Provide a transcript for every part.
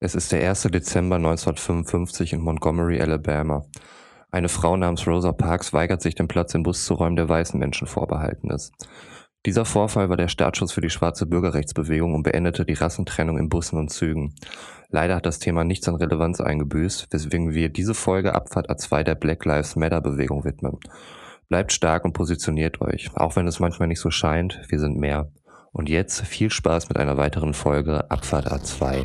Es ist der 1. Dezember 1955 in Montgomery, Alabama. Eine Frau namens Rosa Parks weigert sich, den Platz im Bus zu räumen, der weißen Menschen vorbehalten ist. Dieser Vorfall war der Startschuss für die schwarze Bürgerrechtsbewegung und beendete die Rassentrennung in Bussen und Zügen. Leider hat das Thema nichts an Relevanz eingebüßt, weswegen wir diese Folge Abfahrt A2 der Black Lives Matter Bewegung widmen. Bleibt stark und positioniert euch, auch wenn es manchmal nicht so scheint, wir sind mehr. Und jetzt viel Spaß mit einer weiteren Folge Abfahrt A2.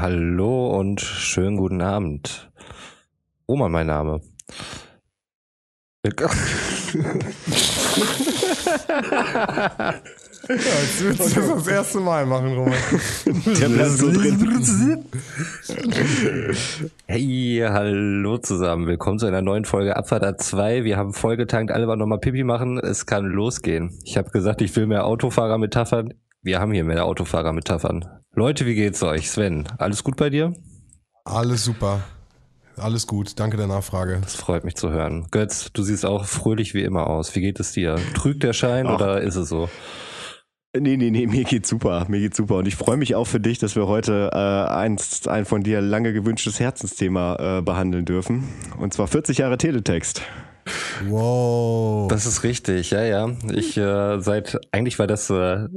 Hallo und schönen guten Abend. Oma, mein Name. Ja, jetzt willst du das das erste Mal machen, Roman. Der bleibt so drin. Hey, hallo zusammen. Willkommen zu einer neuen Folge Abfahrt A2. Wir haben vollgetankt, alle wollen nochmal Pipi machen. Es kann losgehen. Ich habe gesagt, ich will mehr Autofahrer-Metaphern. Wir haben hier mehr Autofahrer-Metaphern. Leute, wie geht's euch? Sven, alles gut bei dir? Alles super. Alles gut. Danke der Nachfrage. Das freut mich zu hören. Götz, du siehst auch fröhlich wie immer aus. Wie geht es dir? Trügt der Schein Ach. oder ist es so? Nee, nee, nee, mir geht's super, mir geht's super. Und ich freue mich auch für dich, dass wir heute äh, eins, ein von dir lange gewünschtes Herzensthema äh, behandeln dürfen. Und zwar 40 Jahre Teletext. Wow. Das ist richtig, ja, ja. Ich äh, seit eigentlich war das äh,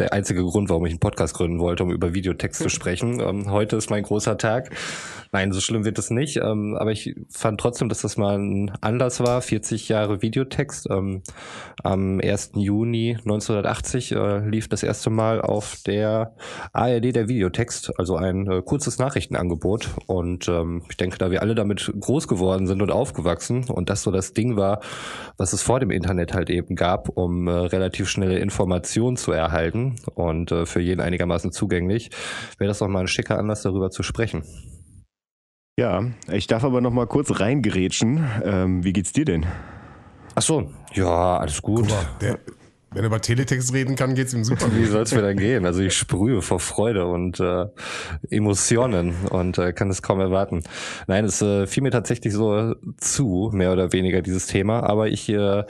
der einzige Grund, warum ich einen Podcast gründen wollte, um über Videotext zu sprechen. Ähm, heute ist mein großer Tag. Nein, so schlimm wird es nicht. Ähm, aber ich fand trotzdem, dass das mal ein Anlass war. 40 Jahre Videotext. Ähm, am 1. Juni 1980 äh, lief das erste Mal auf der ARD der Videotext, also ein äh, kurzes Nachrichtenangebot. Und ähm, ich denke, da wir alle damit groß geworden sind und aufgewachsen und das so das Ding war, was es vor dem Internet halt eben gab, um äh, relativ schnelle Informationen zu erhalten und äh, für jeden einigermaßen zugänglich, wäre das doch mal ein schicker Anlass, darüber zu sprechen. Ja, ich darf aber noch mal kurz reingerätschen. Ähm, wie geht's dir denn? Ach so, ja, alles gut. Guck mal, der, wenn er über Teletext reden kann, geht's ihm super. Wie soll es mir dann gehen? Also ich sprühe vor Freude und äh, Emotionen und äh, kann es kaum erwarten. Nein, es äh, fiel mir tatsächlich so zu, mehr oder weniger dieses Thema. Aber ich äh,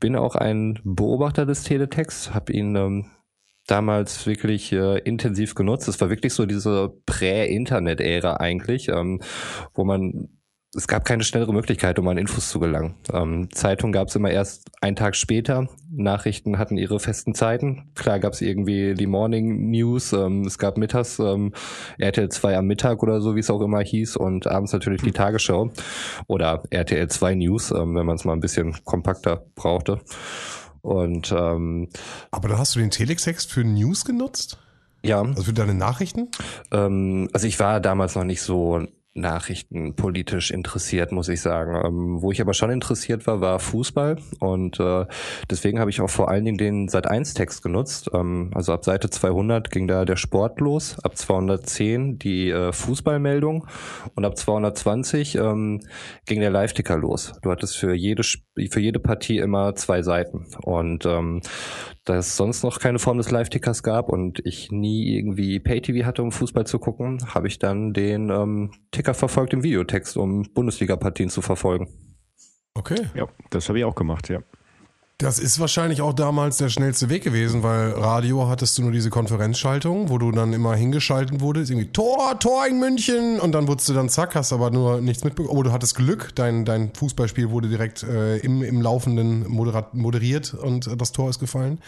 bin auch ein Beobachter des Teletexts, habe ihn ähm, damals wirklich äh, intensiv genutzt. Es war wirklich so diese Prä-Internet-Ära eigentlich, ähm, wo man es gab keine schnellere Möglichkeit, um an Infos zu gelangen. Ähm, Zeitung gab es immer erst einen Tag später. Nachrichten hatten ihre festen Zeiten. Klar gab es irgendwie die Morning News. Ähm, es gab mittags ähm, RTL 2 am Mittag oder so, wie es auch immer hieß. Und abends natürlich die Tagesschau oder RTL 2 News, ähm, wenn man es mal ein bisschen kompakter brauchte. Und ähm, Aber dann hast du den Teletext für News genutzt? ja, Also für deine Nachrichten? Ähm, also ich war damals noch nicht so nachrichtenpolitisch interessiert, muss ich sagen. Ähm, wo ich aber schon interessiert war, war Fußball und äh, deswegen habe ich auch vor allen Dingen den Sat1-Text genutzt. Ähm, also ab Seite 200 ging da der Sport los, ab 210 die äh, Fußballmeldung und ab 220 ähm, ging der Live-Ticker los. Du hattest für jede für jede Partie immer zwei Seiten und ähm, da es sonst noch keine Form des Live-Tickers gab und ich nie irgendwie Pay-TV hatte, um Fußball zu gucken, habe ich dann den ähm, Ticker verfolgt im Videotext, um Bundesliga-Partien zu verfolgen. Okay. Ja, das habe ich auch gemacht, ja. Das ist wahrscheinlich auch damals der schnellste Weg gewesen, weil Radio hattest du nur diese Konferenzschaltung, wo du dann immer hingeschalten wurdest, irgendwie Tor, Tor in München und dann wurdest du dann zack, hast aber nur nichts mitbekommen. Oh, du hattest Glück, dein, dein Fußballspiel wurde direkt äh, im, im Laufenden moderat, moderiert und äh, das Tor ist gefallen.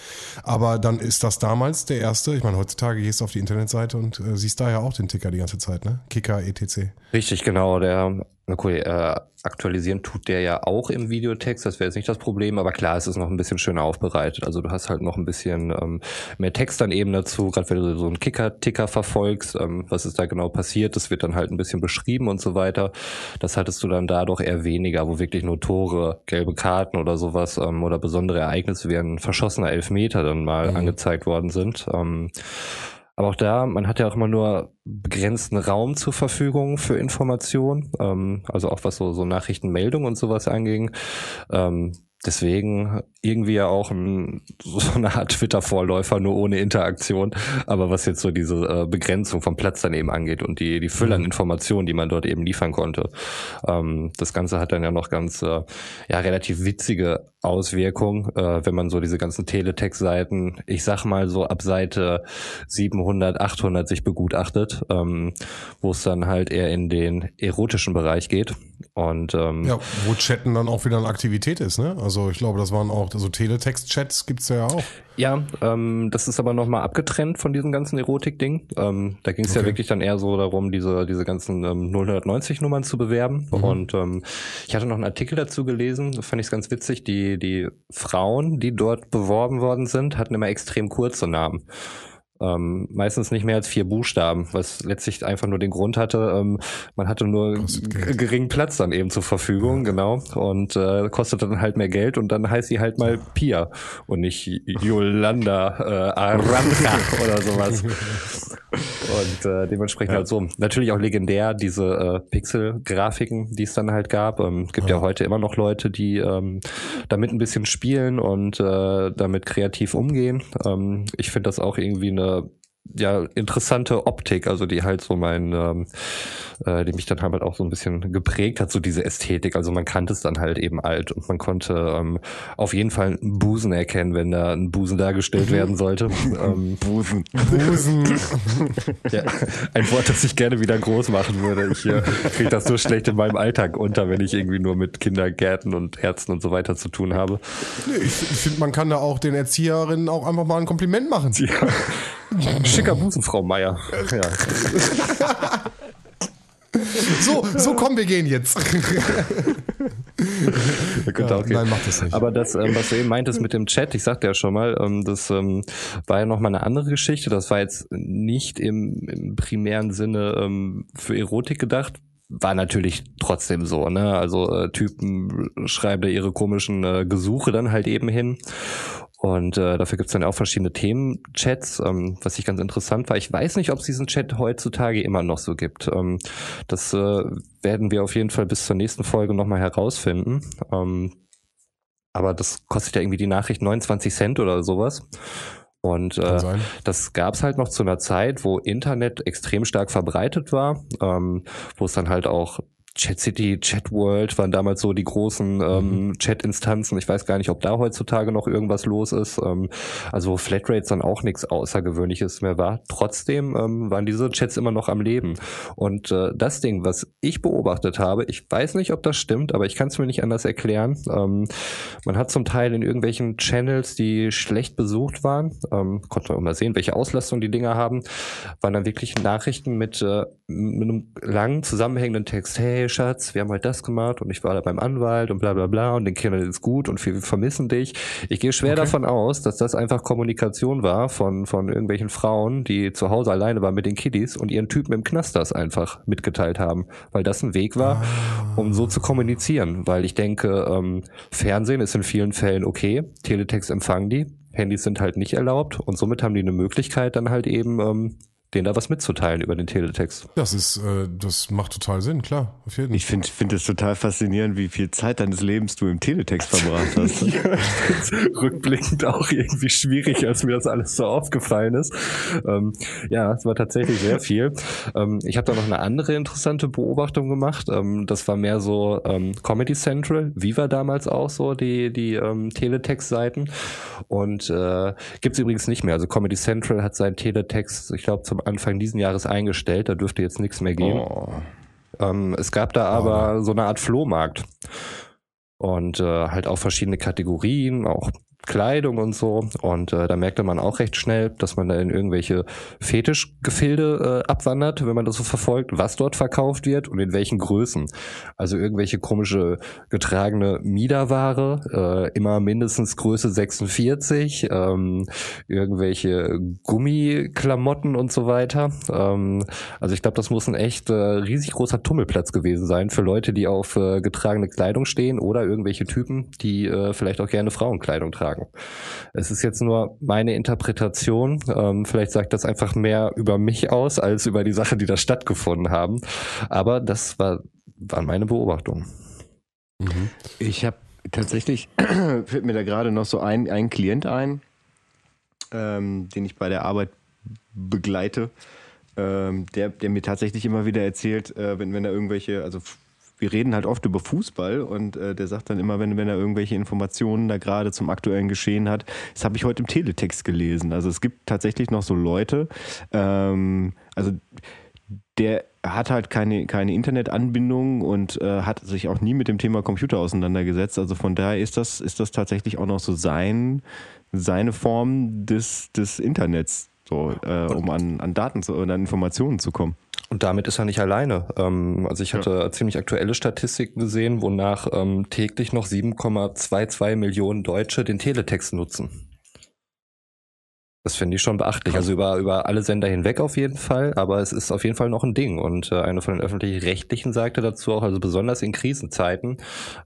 Aber dann ist das damals der erste, ich meine, heutzutage gehst du auf die Internetseite und äh, siehst da ja auch den Ticker die ganze Zeit, ne? Kicker, etc. Richtig, genau. Der Okay, äh, aktualisieren tut der ja auch im Videotext, das wäre jetzt nicht das Problem, aber klar, es ist noch ein bisschen schöner aufbereitet. Also du hast halt noch ein bisschen ähm, mehr Text dann eben dazu, gerade wenn du so einen Kicker-Ticker verfolgst, ähm, was ist da genau passiert, das wird dann halt ein bisschen beschrieben und so weiter. Das hattest du dann da doch eher weniger, wo wirklich nur Tore, gelbe Karten oder sowas ähm, oder besondere Ereignisse wie ein verschossener Elfmeter dann mal mhm. angezeigt worden sind. Ähm, aber auch da, man hat ja auch immer nur begrenzten Raum zur Verfügung für Informationen, ähm, also auch was so, so Nachrichtenmeldungen und sowas anging. Ähm, deswegen irgendwie ja auch ein, so eine Art Twitter-Vorläufer, nur ohne Interaktion. Aber was jetzt so diese äh, Begrenzung vom Platz daneben angeht und die, die Fülle an mhm. Informationen, die man dort eben liefern konnte. Ähm, das Ganze hat dann ja noch ganz, äh, ja, relativ witzige Auswirkungen, äh, wenn man so diese ganzen Teletext-Seiten, ich sag mal so ab Seite 700, 800 sich begutachtet, ähm, wo es dann halt eher in den erotischen Bereich geht. Und, ähm, ja, wo Chatten dann auch wieder eine Aktivität ist, ne? Also ich glaube, das waren auch, so Teletext-Chats gibt's ja auch. Ja, ähm, das ist aber nochmal abgetrennt von diesem ganzen Erotik-Ding. Ähm, da ging es okay. ja wirklich dann eher so darum, diese, diese ganzen ähm, 090-Nummern zu bewerben. Mhm. Und ähm, ich hatte noch einen Artikel dazu gelesen, da fand ich es ganz witzig. Die, die Frauen, die dort beworben worden sind, hatten immer extrem kurze Namen ähm, meistens nicht mehr als vier Buchstaben, was letztlich einfach nur den Grund hatte, ähm, man hatte nur geringen Platz dann eben zur Verfügung, ja. genau, und äh, kostet dann halt mehr Geld und dann heißt sie halt mal Pia und nicht Yolanda äh, Aranca oder sowas. Und äh, dementsprechend ja. halt so. Natürlich auch legendär diese äh, Pixel-Grafiken, die es dann halt gab. Ähm, gibt ja. ja heute immer noch Leute, die ähm, damit ein bisschen spielen und äh, damit kreativ umgehen. Ähm, ich finde das auch irgendwie eine ja, interessante Optik, also die halt so mein, ähm, äh, die mich dann halt auch so ein bisschen geprägt hat, so diese Ästhetik. Also man kannte es dann halt eben alt und man konnte ähm, auf jeden Fall einen Busen erkennen, wenn da ein Busen dargestellt werden sollte. ähm, Busen. Busen. ja, ein Wort, das ich gerne wieder groß machen würde. Ich äh, kriege das so schlecht in meinem Alltag unter, wenn ich irgendwie nur mit Kindergärten und Ärzten und so weiter zu tun habe. Ich, ich finde, man kann da auch den Erzieherinnen auch einfach mal ein Kompliment machen. Ja. Schicker Busen, Frau Meier. Ja. So, so komm, wir gehen jetzt. ja, okay. Nein, mach das nicht. Aber das, ähm, was du eben meintest mit dem Chat, ich sagte ja schon mal, ähm, das ähm, war ja nochmal eine andere Geschichte. Das war jetzt nicht im, im primären Sinne für Erotik gedacht, war natürlich trotzdem so, ne? Also äh, Typen schreiben da ihre komischen äh, Gesuche dann halt eben hin. Und äh, dafür gibt's dann auch verschiedene Themenchats, ähm, was ich ganz interessant war. Ich weiß nicht, ob es diesen Chat heutzutage immer noch so gibt. Ähm, das äh, werden wir auf jeden Fall bis zur nächsten Folge nochmal herausfinden. Ähm, aber das kostet ja irgendwie die Nachricht 29 Cent oder sowas. Und äh, das gab's halt noch zu einer Zeit, wo Internet extrem stark verbreitet war, ähm, wo es dann halt auch Chat City, Chat World waren damals so die großen ähm, mhm. Chat-Instanzen. Ich weiß gar nicht, ob da heutzutage noch irgendwas los ist. Ähm, also Flatrates dann auch nichts Außergewöhnliches mehr war. Trotzdem ähm, waren diese Chats immer noch am Leben. Und äh, das Ding, was ich beobachtet habe, ich weiß nicht, ob das stimmt, aber ich kann es mir nicht anders erklären. Ähm, man hat zum Teil in irgendwelchen Channels, die schlecht besucht waren, ähm, konnte man mal sehen, welche Auslastung die Dinger haben, waren dann wirklich Nachrichten mit, äh, mit einem langen zusammenhängenden Text. Hey, Schatz, wir haben heute das gemacht und ich war da beim Anwalt und bla bla bla und den Kindern ist gut und wir vermissen dich. Ich gehe schwer okay. davon aus, dass das einfach Kommunikation war von, von irgendwelchen Frauen, die zu Hause alleine waren mit den Kiddies und ihren Typen im Knast das einfach mitgeteilt haben, weil das ein Weg war, ah. um so zu kommunizieren. Weil ich denke, ähm, Fernsehen ist in vielen Fällen okay, Teletext empfangen die, Handys sind halt nicht erlaubt und somit haben die eine Möglichkeit, dann halt eben ähm, denen da was mitzuteilen über den Teletext. Das ist, äh, das macht total Sinn, klar, auf jeden Fall. Ich finde finde es total faszinierend, wie viel Zeit deines Lebens du im Teletext verbracht hast. ja, rückblickend auch irgendwie schwierig, als mir das alles so aufgefallen ist. Ähm, ja, es war tatsächlich sehr viel. Ähm, ich habe da noch eine andere interessante Beobachtung gemacht. Ähm, das war mehr so ähm, Comedy Central, Viva damals auch so, die, die ähm, Teletext-Seiten. Und äh, gibt übrigens nicht mehr. Also Comedy Central hat seinen Teletext, ich glaube, zum Anfang diesen Jahres eingestellt. Da dürfte jetzt nichts mehr gehen. Oh. Ähm, es gab da aber oh. so eine Art Flohmarkt. Und äh, halt auch verschiedene Kategorien, auch Kleidung und so. Und äh, da merkte man auch recht schnell, dass man da in irgendwelche Fetischgefilde äh, abwandert, wenn man das so verfolgt, was dort verkauft wird und in welchen Größen. Also irgendwelche komische getragene Miederware, äh, immer mindestens Größe 46, ähm, irgendwelche Gummiklamotten und so weiter. Ähm, also ich glaube, das muss ein echt äh, riesig großer Tummelplatz gewesen sein für Leute, die auf äh, getragene Kleidung stehen oder irgendwelche Typen, die äh, vielleicht auch gerne Frauenkleidung tragen. Es ist jetzt nur meine Interpretation. Ähm, vielleicht sagt das einfach mehr über mich aus als über die Sache, die da stattgefunden haben. Aber das war, waren meine Beobachtungen. Mhm. Ich habe tatsächlich, fällt mir da gerade noch so ein, ein Klient ein, ähm, den ich bei der Arbeit begleite, ähm, der, der mir tatsächlich immer wieder erzählt, äh, wenn, wenn er irgendwelche, also wir reden halt oft über Fußball und äh, der sagt dann immer, wenn, wenn er irgendwelche Informationen da gerade zum aktuellen Geschehen hat, das habe ich heute im Teletext gelesen. Also es gibt tatsächlich noch so Leute, ähm, also der hat halt keine, keine Internetanbindung und äh, hat sich auch nie mit dem Thema Computer auseinandergesetzt. Also von daher ist das, ist das tatsächlich auch noch so sein, seine Form des, des Internets, so, äh, um an, an Daten zu, oder an Informationen zu kommen. Und damit ist er nicht alleine. Ähm, also ich hatte ja. ziemlich aktuelle Statistiken gesehen, wonach ähm, täglich noch 7,22 Millionen Deutsche den Teletext nutzen. Das finde ich schon beachtlich. Also über, über alle Sender hinweg auf jeden Fall, aber es ist auf jeden Fall noch ein Ding. Und äh, eine von den öffentlich-rechtlichen sagte dazu auch, also besonders in Krisenzeiten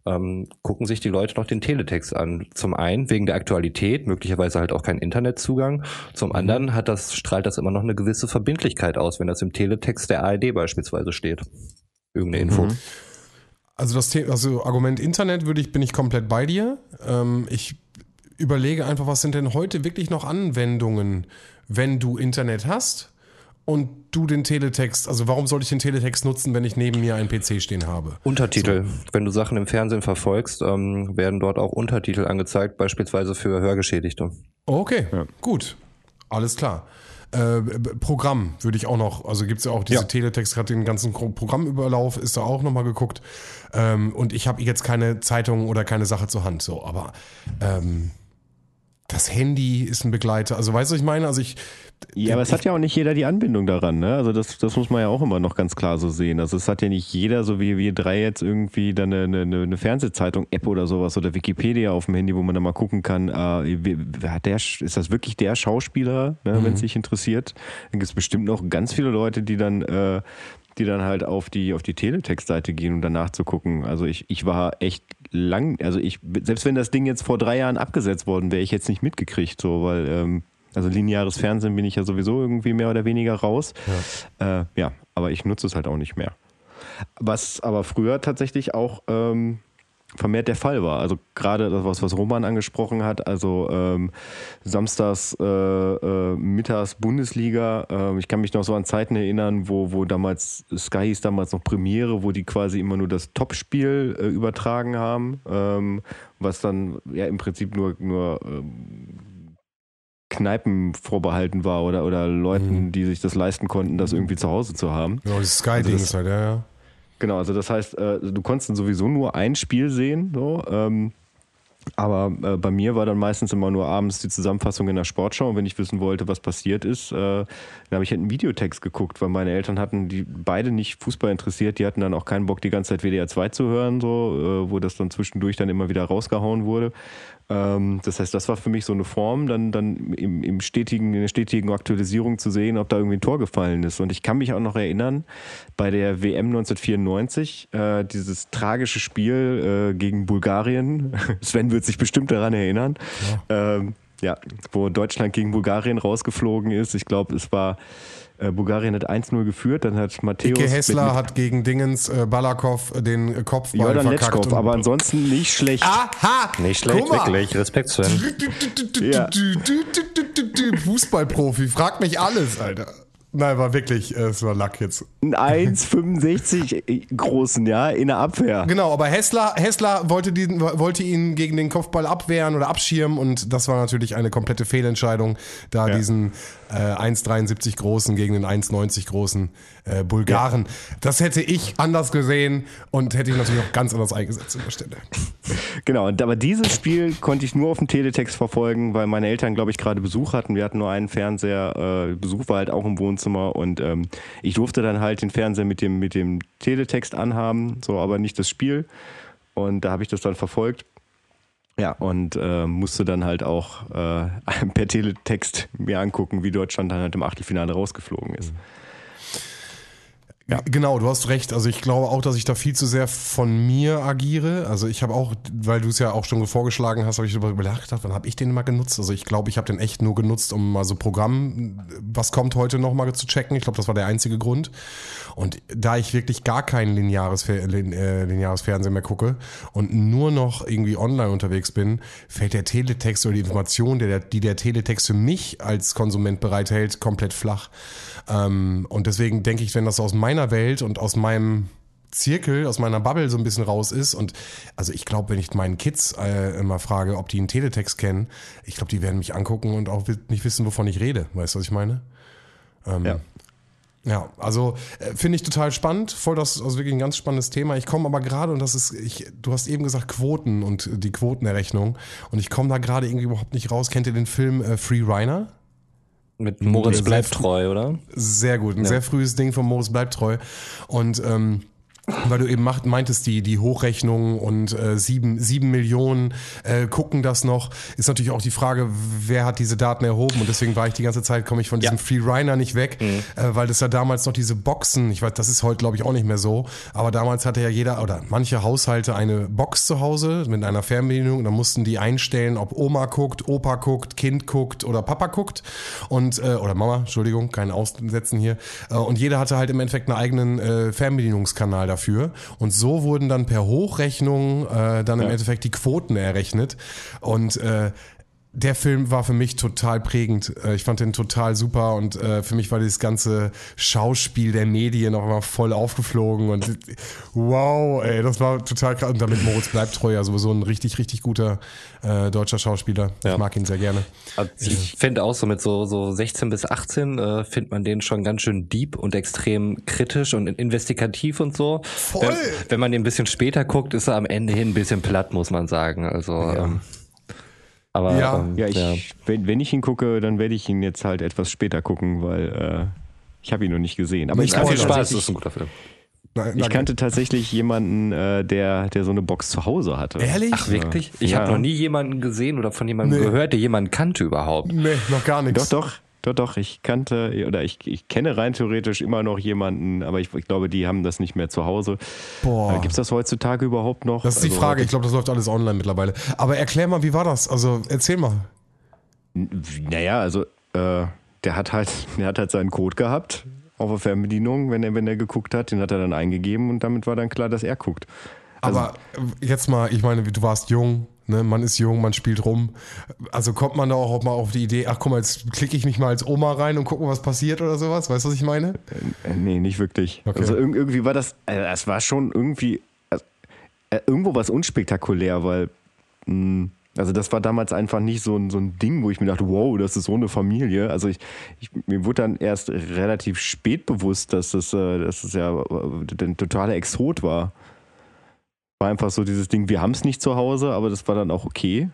ähm, gucken sich die Leute noch den Teletext an. Zum einen wegen der Aktualität, möglicherweise halt auch kein Internetzugang. Zum mhm. anderen hat das, strahlt das immer noch eine gewisse Verbindlichkeit aus, wenn das im Teletext der ARD beispielsweise steht. Irgendeine Info. Mhm. Also das Thema, also Argument Internet würde ich, bin ich komplett bei dir. Ähm, ich überlege einfach, was sind denn heute wirklich noch Anwendungen, wenn du Internet hast und du den Teletext, also warum sollte ich den Teletext nutzen, wenn ich neben mir einen PC stehen habe? Untertitel. So. Wenn du Sachen im Fernsehen verfolgst, ähm, werden dort auch Untertitel angezeigt, beispielsweise für Hörgeschädigte. Okay, ja. gut. Alles klar. Äh, Programm würde ich auch noch, also gibt es ja auch diese ja. Teletext, gerade den ganzen Programmüberlauf, ist da auch nochmal geguckt. Ähm, und ich habe jetzt keine Zeitung oder keine Sache zur Hand, so, aber ähm, das Handy ist ein Begleiter. Also weißt du, was ich meine? Also ich. Ja, aber es hat ja auch nicht jeder die Anbindung daran, ne? Also das, das muss man ja auch immer noch ganz klar so sehen. Also es hat ja nicht jeder, so wie wir drei jetzt irgendwie dann eine, eine, eine Fernsehzeitung-App oder sowas oder Wikipedia auf dem Handy, wo man dann mal gucken kann, äh, hat der, ist das wirklich der Schauspieler, ne, mhm. wenn es sich interessiert? Dann gibt es bestimmt noch ganz viele Leute, die dann äh, die dann halt auf die, auf die Teletext-Seite gehen, um danach zu gucken. Also ich, ich war echt lang, also ich, selbst wenn das Ding jetzt vor drei Jahren abgesetzt worden wäre, ich jetzt nicht mitgekriegt, so, weil, ähm, also lineares Fernsehen bin ich ja sowieso irgendwie mehr oder weniger raus. Ja, äh, ja aber ich nutze es halt auch nicht mehr. Was aber früher tatsächlich auch ähm, vermehrt der Fall war. Also gerade das, was, was Roman angesprochen hat, also ähm, samstags äh, äh, mittags Bundesliga. Äh, ich kann mich noch so an Zeiten erinnern, wo, wo damals Sky hieß damals noch Premiere, wo die quasi immer nur das Topspiel äh, übertragen haben, ähm, was dann ja im Prinzip nur, nur ähm, Kneipen vorbehalten war oder, oder Leuten, mhm. die sich das leisten konnten, das irgendwie zu Hause zu haben. Ja, das Sky-Ding also ist halt, ja, ja. Genau, also das heißt, äh, du konntest dann sowieso nur ein Spiel sehen, so, ähm, aber äh, bei mir war dann meistens immer nur abends die Zusammenfassung in der Sportschau. Und wenn ich wissen wollte, was passiert ist, äh, dann habe ich halt einen Videotext geguckt, weil meine Eltern hatten die beide nicht Fußball interessiert. Die hatten dann auch keinen Bock, die ganze Zeit WDR 2 zu hören, so, äh, wo das dann zwischendurch dann immer wieder rausgehauen wurde. Ähm, das heißt, das war für mich so eine Form, dann, dann im, im stetigen, in der stetigen Aktualisierung zu sehen, ob da irgendwie ein Tor gefallen ist. Und ich kann mich auch noch erinnern, bei der WM 1994, äh, dieses tragische Spiel äh, gegen Bulgarien. Sven wird sich bestimmt daran erinnern. Ja. Ähm, ja, wo Deutschland gegen Bulgarien rausgeflogen ist. Ich glaube, es war Bulgarien hat 1-0 geführt, dann hat Matthäus. Ike Hessler mit, mit hat gegen Dingens äh, Balakov den Kopfball Jordan verkackt. Letschkow, aber ansonsten nicht schlecht. Aha! Nicht schlecht, wirklich. Respekt, Sven. ja. Fußballprofi, fragt mich alles, Alter. Nein, war wirklich, äh, es war Lack jetzt. Ein 1,65 großen, ja, in der Abwehr. Genau, aber Hessler, Hessler wollte, diesen, wollte ihn gegen den Kopfball abwehren oder abschirmen und das war natürlich eine komplette Fehlentscheidung, da Ja. diesen äh, 1,73 großen gegen den 1,90 großen äh, Bulgaren. Das hätte ich anders gesehen und hätte ich natürlich auch ganz anders eingesetzt an der Stelle. Genau, aber dieses Spiel konnte ich nur auf dem Teletext verfolgen, weil meine Eltern, glaube ich, gerade Besuch hatten. Wir hatten nur einen Fernseher, äh, Besuch war halt auch im Wohnzimmer und ähm, ich durfte dann halt den Fernseher mit dem, mit dem Teletext anhaben, so aber nicht das Spiel. Und da habe ich das dann verfolgt. Ja, und äh, musste dann halt auch äh, per Teletext mir angucken, wie Deutschland dann halt im Achtelfinale rausgeflogen ist. Ja. Genau, du hast recht. Also ich glaube auch, dass ich da viel zu sehr von mir agiere. Also ich habe auch, weil du es ja auch schon vorgeschlagen hast, habe ich darüber gedacht, wann habe ich den mal genutzt? Also ich glaube, ich habe den echt nur genutzt, um mal so Programm, was kommt heute noch mal zu checken. Ich glaube, das war der einzige Grund. Und da ich wirklich gar kein lineares, äh, lineares Fernsehen mehr gucke und nur noch irgendwie online unterwegs bin, fällt der Teletext oder die Information, die der Teletext für mich als Konsument bereithält, komplett flach. Ähm, und deswegen denke ich, wenn das aus meiner Welt und aus meinem Zirkel, aus meiner Bubble so ein bisschen raus ist und also ich glaube, wenn ich meinen Kids äh, immer frage, ob die einen Teletext kennen, ich glaube, die werden mich angucken und auch nicht wissen, wovon ich rede. Weißt du, was ich meine? Ähm, Ja. ja, also äh, finde ich total spannend, voll das, also wirklich ein ganz spannendes Thema. Ich komme aber gerade, und das ist, ich, du hast eben gesagt Quoten und die Quotenerrechnung und ich komme da gerade irgendwie überhaupt nicht raus. Kennt ihr den Film äh, Free Rhiner? Mit Moritz bleibt treu, oder? Sehr gut, ein sehr frühes Ding von Moritz bleibt treu. Und ähm, weil du eben macht, meintest, die, die Hochrechnung und äh, sieben, sieben Millionen äh, gucken das noch, ist natürlich auch die Frage, wer hat diese Daten erhoben? Und deswegen war ich die ganze Zeit, komme ich von diesem Free Rhiner nicht weg, äh, weil das ja damals noch diese Boxen, ich weiß, das ist heute glaube ich auch nicht mehr so, aber damals hatte ja jeder oder manche Haushalte eine Box zu Hause mit einer Fernbedienung. Und dann mussten die einstellen, ob Oma guckt, Opa guckt, Kind guckt oder Papa guckt. Und äh, oder Mama, Entschuldigung, kein Aussetzen hier. Äh, und jeder hatte halt im Endeffekt einen eigenen äh, Fernbedienungskanal dafür. Und so wurden dann per Hochrechnung äh, dann im Endeffekt die Quoten errechnet. Und äh, der Film war für mich total prägend. Äh, Ich fand den total super und äh, für mich war dieses ganze Schauspiel der Medien auch immer voll aufgeflogen und wow, ey, das war total krass. Und damit Moritz bleibt treu, ja sowieso ein richtig, richtig guter äh, deutscher Schauspieler. Ich Ja. mag ihn sehr gerne. Also Ich finde auch so mit so, so 16 bis 18 äh, findet man den schon ganz schön deep und extrem kritisch und investigativ und so. Voll. Wenn, wenn man den ein bisschen später guckt, ist er am Ende hin ein bisschen platt, muss man sagen. Also, ähm, aber Ja. ähm, Ja, ich, Wenn, wenn ich ihn gucke, dann werde ich ihn jetzt halt etwas später gucken, weil äh, ich habe ihn noch nicht gesehen. Aber Nicht ich ja, kannte, viel Spaß, das tatsächlich, ist ein guter Film. Nein, ich kannte tatsächlich jemanden, äh, der, der so eine Box zu Hause hatte. Ehrlich? Ach wirklich? Ich Ja. habe noch nie jemanden gesehen oder von jemandem Nee. gehört, der jemanden kannte überhaupt. Nee, noch gar nichts. Doch, doch. Doch, doch, ich kannte oder ich, ich kenne rein theoretisch immer noch jemanden, aber ich, ich glaube, die haben das nicht mehr zu Hause. Boah. Äh, Gibt es das heutzutage überhaupt noch? Das ist die Also, Frage. Ich glaube, das läuft alles online mittlerweile. Aber erklär mal, wie war das? Also erzähl mal. Naja, also äh, der hat halt, der hat halt seinen Code gehabt auf der Fernbedienung, wenn er, wenn er geguckt hat, den hat er dann eingegeben und damit war dann klar, dass er guckt. Also, Aber äh, jetzt mal, ich meine, du warst jung, ne? man ist jung, man spielt rum. Also kommt man da auch mal auf die Idee, ach guck mal, jetzt klicke ich mich mal als Oma rein und gucken, was passiert oder sowas? Weißt du, was ich meine? Äh, nee, nicht wirklich. Okay. Also irg- irgendwie war das, äh, es war schon irgendwie, also, äh, irgendwo was unspektakulär, weil, mh, also das war damals einfach nicht so ein, so ein Ding, wo ich mir dachte, wow, das ist so eine Familie. Also ich, ich mir wurde dann erst relativ spät bewusst, dass das, äh, dass das ja äh, ein totaler Exot war. War einfach so dieses Ding, wir haben es nicht zu Hause, aber das war dann auch okay.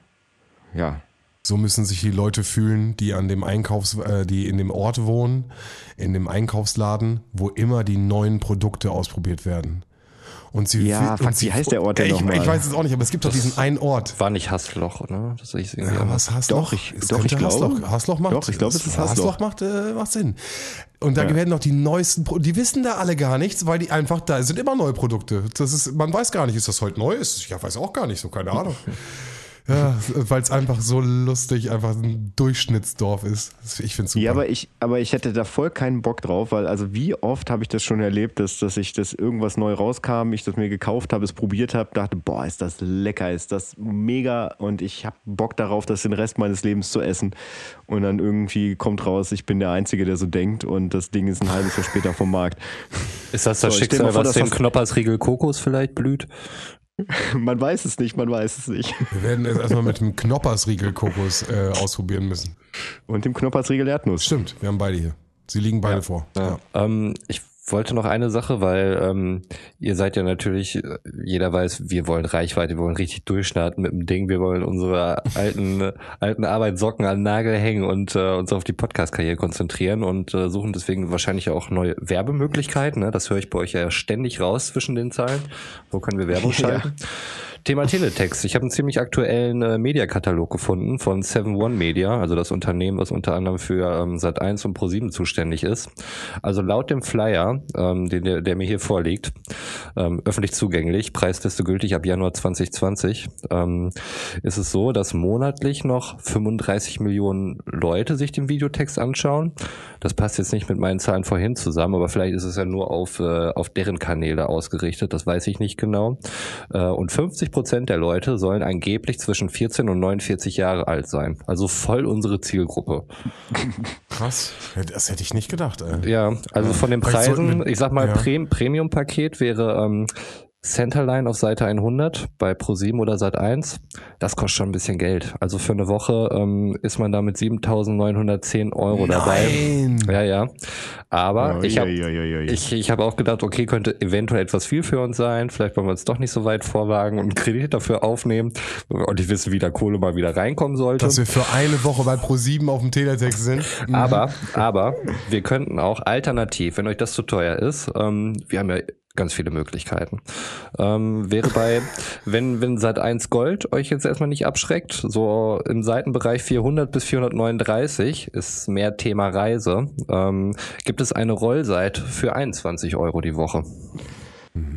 Ja, So müssen sich die Leute fühlen, die an dem Einkaufs, äh, die in dem Ort wohnen, in dem Einkaufsladen, wo immer die neuen Produkte ausprobiert werden. Und sie, Ja, und fuck, sie wie heißt der Ort denn ich, nochmal? ich weiß es auch nicht, aber es gibt doch diesen einen Ort. War nicht Hassloch, oder? Das ist irgendwie Ja, was Hassloch? Doch, ich- Es doch, ich glaube- Hassloch, Hassloch macht. Doch, ich glaube, es ist Hassloch. macht, äh, macht Sinn. Und da Ja. werden noch die neuesten, Pro die wissen da alle gar nichts, weil die einfach da sind immer neue Produkte. Das ist, man weiß gar nicht, ist das heute neu? Ist, ich weiß auch gar nicht, so keine Ahnung. Ja, weil es einfach so lustig, einfach ein Durchschnittsdorf ist. Ich finde es super. Ja, aber ich, aber ich hätte da voll keinen Bock drauf, weil also wie oft habe ich das schon erlebt, dass, dass ich das irgendwas neu rauskam, ich das mir gekauft habe, es probiert habe, dachte, boah, ist das lecker, ist das mega und ich habe Bock darauf, das den Rest meines Lebens zu essen. Und dann irgendwie kommt raus, ich bin der Einzige, der so denkt und das Ding ist ein halbes Jahr später vom Markt. Ist das das So, Schicksal, vor, was dem Knoppersriegel Kokos vielleicht blüht? Man weiß es nicht, man weiß es nicht. Wir werden es erstmal mit dem Knoppersriegel-Kokos äh, ausprobieren müssen. Und dem Knoppersriegel Erdnuss. Stimmt, wir haben beide hier. Sie liegen beide vor. Ja. Ähm, ich wollte noch eine Sache, weil ähm, ihr seid ja natürlich, äh, jeder weiß, wir wollen Reichweite, wir wollen richtig durchstarten mit dem Ding, wir wollen unsere alten äh, alten Arbeitssocken an Nagel hängen und äh, uns auf die Podcast-Karriere konzentrieren und äh, suchen deswegen wahrscheinlich auch neue Werbemöglichkeiten. Ne? Das höre ich bei euch ja ständig raus zwischen den Zeilen. Wo können wir Werbung schalten? Thema Teletext. Ich habe einen ziemlich aktuellen äh, Mediakatalog gefunden von 7-One Media, also das Unternehmen, was unter anderem für ähm, Sat1 und Pro7 zuständig ist. Also laut dem Flyer, ähm, den, der, der mir hier vorliegt, ähm, öffentlich zugänglich, Preisliste gültig ab Januar 2020, ähm, ist es so, dass monatlich noch 35 Millionen Leute sich den Videotext anschauen. Das passt jetzt nicht mit meinen Zahlen vorhin zusammen, aber vielleicht ist es ja nur auf, äh, auf deren Kanäle ausgerichtet, das weiß ich nicht genau. Äh, und 50 Prozent der Leute sollen angeblich zwischen 14 und 49 Jahre alt sein. Also voll unsere Zielgruppe. Krass. Das hätte ich nicht gedacht. Ey. Ja, also von den Preisen, ich sag mal, ja. Pre Premium-Paket wäre ähm, Centerline auf Seite 100 bei ProSieben oder Sat1. Das kostet schon ein bisschen Geld. Also für eine Woche ähm, ist man da mit 7.910 Euro dabei. Nein. Ja, ja. Aber ich habe ich, ich hab auch gedacht, okay, könnte eventuell etwas viel für uns sein. Vielleicht wollen wir uns doch nicht so weit vorwagen und einen Kredit dafür aufnehmen und ich wissen, wie der Kohle mal wieder reinkommen sollte. Dass wir für eine Woche bei Pro7 auf dem Teletext sind. Aber, aber wir könnten auch alternativ, wenn euch das zu teuer ist, ähm, wir haben ja ganz viele Möglichkeiten. Ähm, wäre bei, wenn, wenn Sat 1 Gold euch jetzt erstmal nicht abschreckt, so im Seitenbereich 400 bis 439 ist mehr Thema Reise, ähm, gibt es eine Rollseite für 21 Euro die Woche.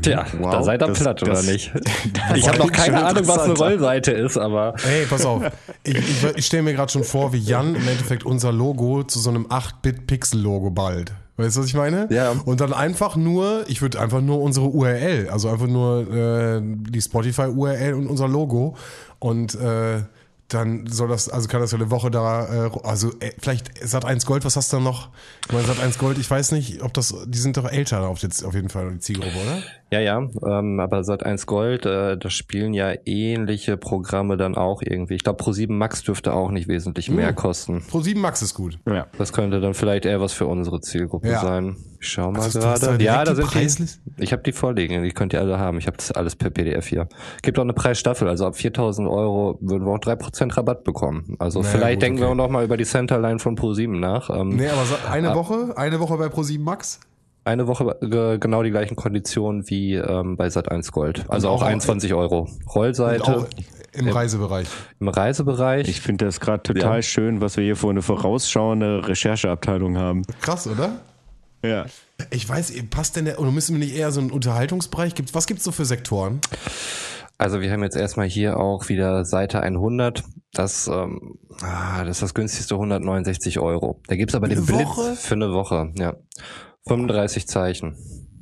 Tja, Wow, da seid ihr das- platt, oder das- nicht? Ich habe noch keine Ahnung, was eine. Rollseite ist, aber Hey, pass auf. Ich, ich, ich stelle mir gerade schon vor, wie Jan im Endeffekt unser Logo zu so einem 8-Bit-Pixel-Logo bald. Weißt du, was ich meine? Ja. Und dann einfach nur, ich würde einfach nur unsere URL, also einfach nur äh, die Spotify-URL und unser Logo. Und äh, dann soll das, also kann das ja eine Woche da, äh, also äh, vielleicht Sat 1 Gold, was hast du da noch? Ich meine, Sat 1 Gold, ich weiß nicht, ob das, die sind doch älter auf, jetzt, auf jeden Fall, die Zielgruppe, oder? Ja, ja, ähm, aber Sat1 Gold, äh, da spielen ja ähnliche Programme dann auch irgendwie. Ich glaube, Pro7 Max dürfte auch nicht wesentlich mehr kosten. Pro 7 Max ist gut. ja. Das könnte dann vielleicht eher was für unsere Zielgruppe Ja. sein. Ich schau mal Also, gerade. Ja, da sind die. Ich habe die vorliegen, die könnt ihr alle haben. Ich habe das alles per PDF hier. Gibt auch eine Preisstaffel, also ab 4000 Euro würden wir auch 3% Rabatt bekommen. Also Naja, vielleicht gut, denken wir okay. auch noch mal über die Centerline von Pro7 nach. Ähm, Nee, aber sa- eine Woche, eine Woche bei Pro 7 Max? Eine Woche äh, genau die gleichen Konditionen wie ähm, bei Sat1 Gold. Also auch auch- 21 Euro. Rollseite auch im Reisebereich. im Reisebereich. Ich finde das gerade total Ja. schön, was wir hier für eine vorausschauende Rechercheabteilung haben. Krass, oder? Ja. Ich weiß, passt denn der, oder müssen wir nicht eher so einen Unterhaltungsbereich? Gibt, was gibt's so für Sektoren? Also wir haben jetzt erstmal hier auch wieder Seite 100. Das, ähm, ah, das ist das günstigste 169 Euro. Da gibt's aber den Eine Blitz Woche? für eine Woche. Ja, 35 Zeichen.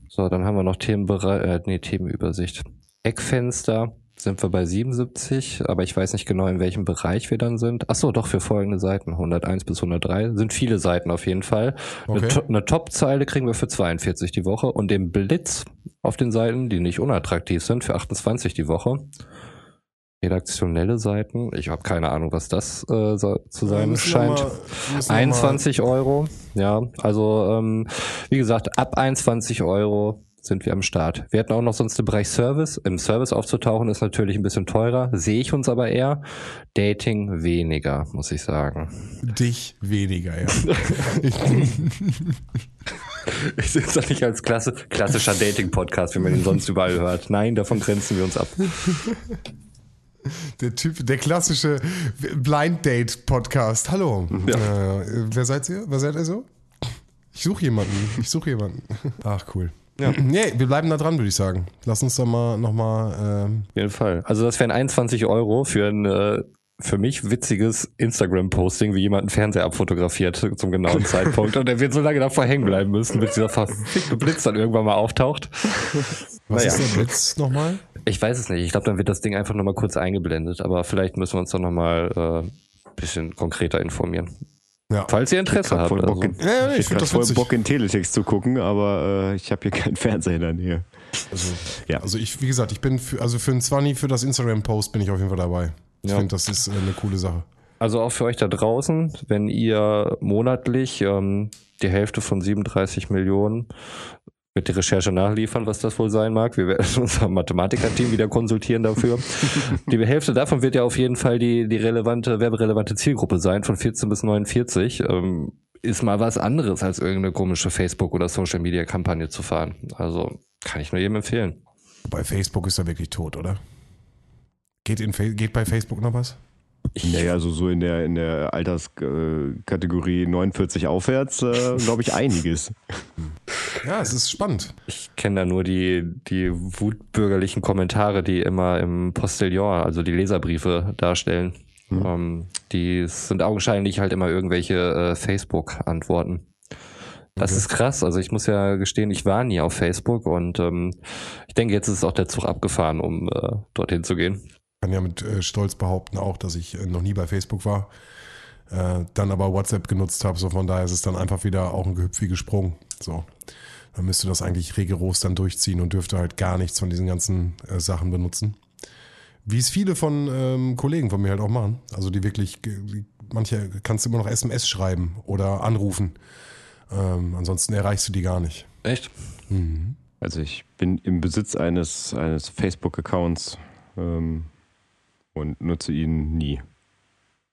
So, dann haben wir noch Themenbereich, äh, nee, Themenübersicht. Eckfenster sind wir bei 77, aber ich weiß nicht genau, in welchem Bereich wir dann sind. Ach so, doch für folgende Seiten, 101 bis 103, sind viele Seiten auf jeden Fall. Eine, Okay. To- eine Top-Zeile kriegen wir für 42 die Woche und den Blitz auf den Seiten, die nicht unattraktiv sind, für 28 die Woche. Redaktionelle Seiten, ich habe keine Ahnung, was das äh, so, zu sein scheint. mal- müssen wir 21 Euro, ja, also ähm, wie gesagt, ab 21 Euro sind wir am Start. Wir hätten auch noch sonst den Bereich Service. Im Service aufzutauchen ist natürlich ein bisschen teurer, sehe ich uns aber eher. Dating weniger, muss ich sagen. Dich weniger, ja. Ich sehe es doch nicht als klasse, klassischer Dating-Podcast, wie man ihn sonst überall hört. Nein, davon grenzen wir uns ab. der Typ, der klassische Blind Date Podcast. Hallo. Äh, wer seid ihr? Wer seid ihr so? Ich suche jemanden. Ich suche jemanden. Ach, cool. Ja. Nee, wir bleiben da dran, würde ich sagen. Lass uns doch mal nochmal. Ähm Auf jeden Fall. Also das wären 21 Euro für ein äh, für mich witziges Instagram-Posting, wie jemand einen Fernseher abfotografiert zum genauen Zeitpunkt. Und er wird so lange davor hängen bleiben müssen, bis dieser verfickte Blitz dann irgendwann mal auftaucht. Was Naja. ist der Blitz nochmal? Ich weiß es nicht. Ich glaube, dann wird das Ding einfach nochmal kurz eingeblendet. Aber vielleicht müssen wir uns dann nochmal äh, ein bisschen konkreter informieren. Ja. Falls ihr Interesse habt. voll Bock Also. in, Ja, ja, ich ich find hab das voll witzig. Bock in Teletext zu gucken, aber äh, ich habe hier keinen Fernseher in der Nähe. Also, Ja. also ich, wie gesagt, ich bin für, also für einen 20 für das Instagram-Post bin ich auf jeden Fall dabei. Ich Ja. finde, das ist äh, eine coole Sache. Also auch für euch da draußen, wenn ihr monatlich ähm, die Hälfte von 37 Millionen mit der Recherche nachliefern, was das wohl sein mag. Wir werden unser Mathematiker-Team wieder konsultieren dafür. die Hälfte davon wird ja auf jeden Fall die, die relevante, werberelevante Zielgruppe sein, von 14 bis 49. Ähm, ist mal was anderes, als irgendeine komische Facebook- oder Social-Media-Kampagne zu fahren. Also kann ich nur jedem empfehlen. Bei Facebook ist er wirklich tot, oder? Geht, in, geht bei Facebook noch was? Naja, also so in der, in der Alterskategorie 49 aufwärts, äh, glaube ich, einiges. Ja, es ist spannend. Ich kenne da nur die, die wutbürgerlichen Kommentare, die immer im Postillon, also die Leserbriefe darstellen. Ähm, die sind augenscheinlich halt immer irgendwelche äh, Facebook-Antworten. Das Okay. ist krass. Also ich muss ja gestehen, ich war nie auf Facebook und ähm, ich denke, jetzt ist auch der Zug abgefahren, um äh, dorthin zu gehen. Kann ja mit äh, Stolz behaupten auch, dass ich äh, noch nie bei Facebook war. Äh, dann aber WhatsApp genutzt habe. So von daher ist es dann einfach wieder auch ein Gehüpf wie gesprungen. So. Dann müsste das eigentlich rigoros dann durchziehen und dürfte halt gar nichts von diesen ganzen äh, Sachen benutzen. Wie es viele von ähm, Kollegen von mir halt auch machen. Also die wirklich, die, manche kannst du immer noch SMS schreiben oder anrufen. Ähm, ansonsten erreichst du die gar nicht. Echt? Also ich bin im Besitz eines, eines Facebook-Accounts ähm, und nutze ihn nie.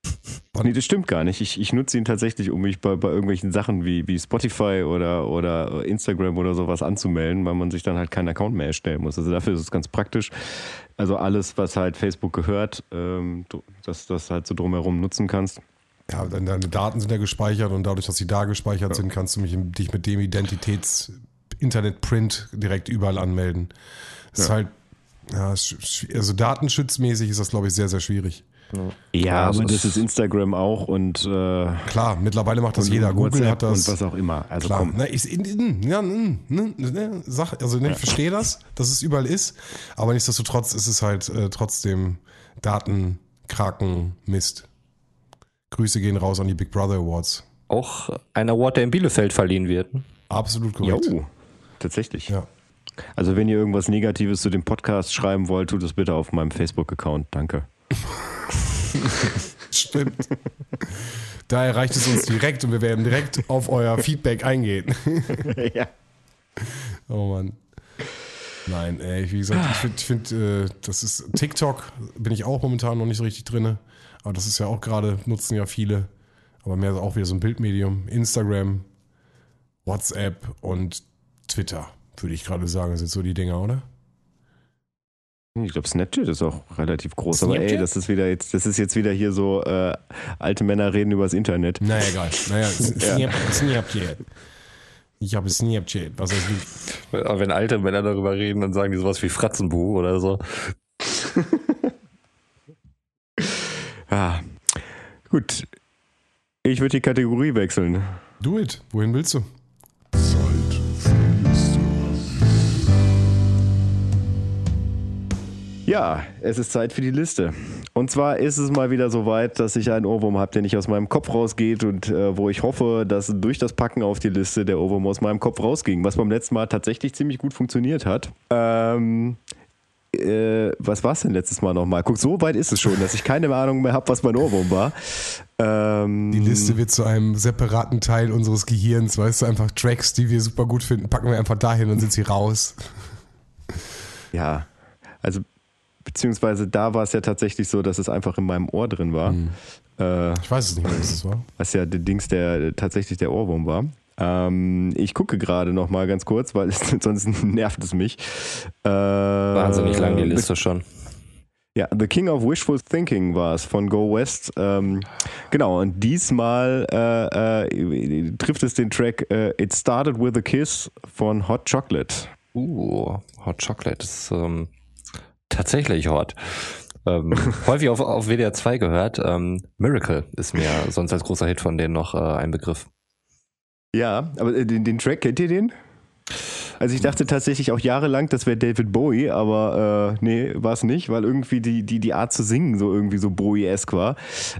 Nee, das stimmt gar nicht. Ich, ich nutze ihn tatsächlich, um mich bei, bei irgendwelchen Sachen wie, wie Spotify oder, oder Instagram oder sowas anzumelden, weil man sich dann halt keinen Account mehr erstellen muss. Also dafür ist es ganz praktisch. Also alles, was halt Facebook gehört, ähm, dass du das halt so drumherum nutzen kannst. Ja, deine Daten sind ja gespeichert und dadurch, dass sie da gespeichert sind, kannst du mich, dich mit dem Identitäts-Internet-Print direkt überall anmelden. Das ist Ja. halt, ja, also datenschutzmäßig ist das, glaube ich, sehr, sehr schwierig. Ja, also aber das ist Instagram auch und, äh, Klar, mittlerweile macht das jeder. Google WhatsApp hat das. und was auch immer. Also Klar, komm. ne, ich, in, in, ja, in, ne, ne, sag, also ne, ich verstehe das, dass es überall ist, aber nichtsdestotrotz ist es halt äh, trotzdem Datenkraken Mist. Grüße gehen raus an die Big Brother Awards. Auch ein Award, der in Bielefeld verliehen wird. Absolut korrekt. Jo, tatsächlich. Ja. Also wenn ihr irgendwas Negatives zu dem Podcast schreiben wollt, tut es bitte auf meinem Facebook-Account. Danke. Stimmt. Da erreicht es uns direkt und wir werden direkt auf euer Feedback eingehen. ja. Oh Mann. Nein, ey, wie gesagt, ich finde, find, äh, das ist TikTok, bin ich auch momentan noch nicht so richtig drin. Aber das ist ja auch gerade, nutzen ja viele. Aber mehr auch wieder so ein Bildmedium. Instagram, WhatsApp und Twitter, würde ich gerade sagen, sind so die Dinger, oder? Ich glaube, Snapchat ist auch relativ groß. Aber ey, Snapchat? das ist wieder jetzt, das ist jetzt wieder hier so, äh, alte Männer reden übers Internet. Naja, egal. Naja, Snap, Snapchat. Ich habe Snapchat. Was heißt du? Aber wenn alte Männer darüber reden, dann sagen die sowas wie Fratzenbuh oder so. Ah. Gut. Ich würde die Kategorie wechseln. Do it. Wohin willst du? Ja, es ist Zeit für die Liste. Und zwar ist es mal wieder so weit, dass ich einen Ohrwurm habe, der nicht aus meinem Kopf rausgeht und äh, wo ich hoffe, dass durch das Packen auf die Liste der Ohrwurm aus meinem Kopf rausging, was beim letzten Mal tatsächlich ziemlich gut funktioniert hat. Ähm, äh, was war es denn letztes Mal nochmal? Guck, so weit ist es schon, dass ich keine Ahnung mehr habe, was mein Ohrwurm war. Ähm, Die Liste wird zu einem separaten Teil unseres Gehirns, weißt du, einfach Tracks, die wir super gut finden, packen wir einfach dahin und sind sie raus. Ja, also beziehungsweise da war es ja tatsächlich so, dass es einfach in meinem Ohr drin war. Äh, Ich weiß es nicht mehr, was das war. was ja der Dings der tatsächlich der Ohrwurm war. Ähm, ich gucke gerade noch mal ganz kurz, weil es, sonst nervt es mich. Äh, Wahnsinnig lang die Liste schon. Ja, The King of Wishful Thinking war es von Go West. Ähm, genau, und diesmal äh, äh, trifft es den Track äh, It Started With a Kiss von Hot Chocolate. Uh, Hot Chocolate ist ähm, tatsächlich hot. Ähm, häufig auf, auf WDR 2 gehört. Ähm, Miracle ist mir sonst als großer Hit von denen noch äh, ein Begriff. Ja, aber äh, den, den Track, kennt ihr den? Also ich dachte tatsächlich auch jahrelang, das wäre David Bowie, aber äh, nee, war es nicht, weil irgendwie die, die, die Art zu singen so irgendwie so Bowie-esque war.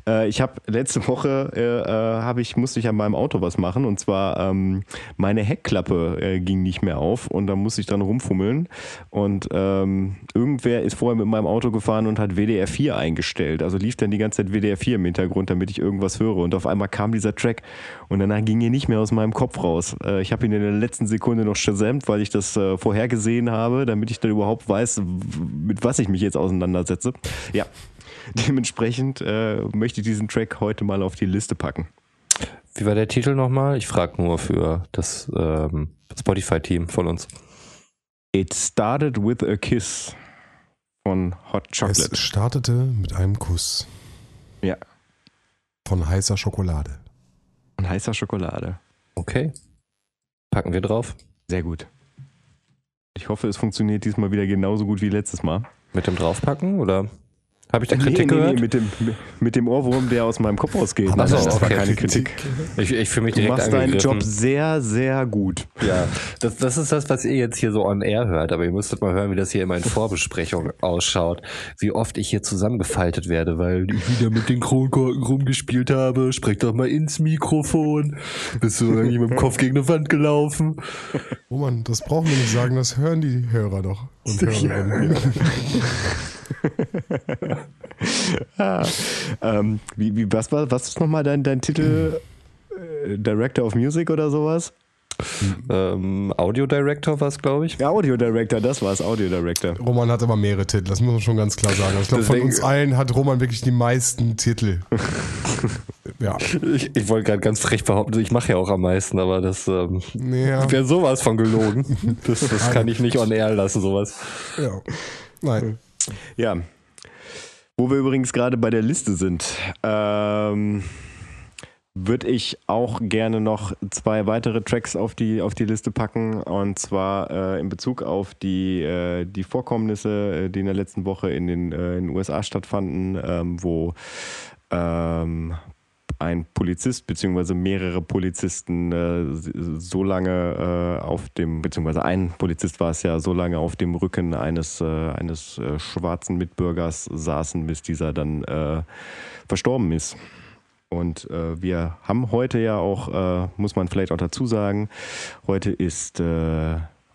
Äh, ich habe letzte Woche äh, äh, habe ich musste ich an meinem Auto was machen und zwar ähm, meine Heckklappe äh, ging nicht mehr auf und da musste ich dran rumfummeln und ähm, irgendwer ist vorher mit meinem Auto gefahren und hat WDR 4 eingestellt. Also lief dann die ganze Zeit WDR 4 im Hintergrund, damit ich irgendwas höre und auf einmal kam dieser Track und danach ging er nicht mehr aus meinem Kopf raus. Äh, ich habe ihn in der letzten Sekunde noch shazamt, weil ich das äh, vorhergesehen habe, damit ich dann überhaupt weiß, mit was ich mich jetzt auseinandersetze. Ja, dementsprechend äh, möchte ich diesen Track heute mal auf die Liste packen. Wie war der Titel nochmal? Ich frage nur für das ähm, Spotify-Team von uns. It Started with a Kiss von Hot Chocolate. Es startete mit einem Kuss ja, von heißer Schokolade. Und heißer Schokolade. Okay. Packen wir drauf. Sehr gut. Ich hoffe, es funktioniert diesmal wieder genauso gut wie letztes Mal. Mit dem draufpacken oder habe ich da Nee, Kritik nee, gehört? nee, mit dem, mit dem Ohrwurm, der aus meinem Kopf ausgeht. Ach Nein, so, nein, das war okay. keine Kritik. Ich, ich fühle mich Du direkt machst deinen. Job sehr, sehr gut. Ja, das, das ist das, was ihr jetzt hier so on air hört, aber ihr müsstet mal hören, wie das hier immer in Vorbesprechung ausschaut. Wie oft ich hier zusammengefaltet werde, weil ich wieder mit den Kronkorken rumgespielt habe. Sprech doch mal ins Mikrofon. Bist du irgendwie mit dem Kopf gegen eine Wand gelaufen? Roman, das brauchen wir nicht sagen, das hören die Hörer doch. Und Hörerinnen. Ah, ähm, wie, wie, was war, was ist nochmal dein, dein Titel? Äh, Director of Music oder sowas? Ähm, Audio Director war es, glaube ich. Ja, Audio Director, das war's, Audio Director. Roman hat aber mehrere Titel, das muss man schon ganz klar sagen. Ich glaube, von uns allen hat Roman wirklich die meisten Titel. ja. Ich, ich wollte gerade ganz frech behaupten, ich mache ja auch am meisten, aber das ähm, Ja. wäre sowas von gelogen. Das, das kann ich nicht on air lassen, sowas. ja. Nein. Ja. Wo wir übrigens gerade bei der Liste sind, ähm, würde ich auch gerne noch zwei weitere Tracks auf die, auf die Liste packen. Und zwar äh, in Bezug auf die, äh, die Vorkommnisse, äh, die in der letzten Woche in den, äh, in den USA stattfanden, ähm, wo ähm, ein Polizist beziehungsweise mehrere Polizisten äh, so lange äh, auf dem, beziehungsweise ein Polizist war es ja, so lange auf dem Rücken eines, äh, eines äh, schwarzen Mitbürgers saßen, bis dieser dann äh, verstorben ist. Und äh, wir haben heute ja auch, muss man vielleicht auch dazu sagen, heute ist,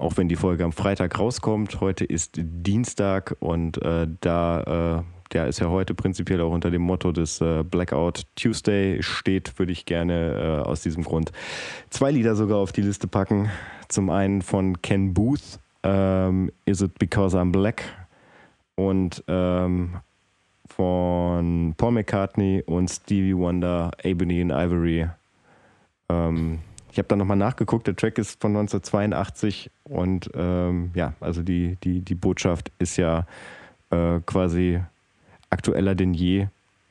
auch wenn die Folge am Freitag rauskommt, heute ist Dienstag und äh, da äh, der ist ja heute prinzipiell auch unter dem Motto des äh, Blackout Tuesday steht, würde ich gerne äh, aus diesem Grund zwei Lieder sogar auf die Liste packen. Zum einen von Ken Booth, ähm, Is It Because I'm Black? Und ähm, von Paul McCartney und Stevie Wonder, Ebony and Ivory. Ähm, ich habe dann nochmal nachgeguckt, der Track ist von 1982 und ähm, ja, also die, die, die Botschaft ist ja äh, quasi aktueller denn je.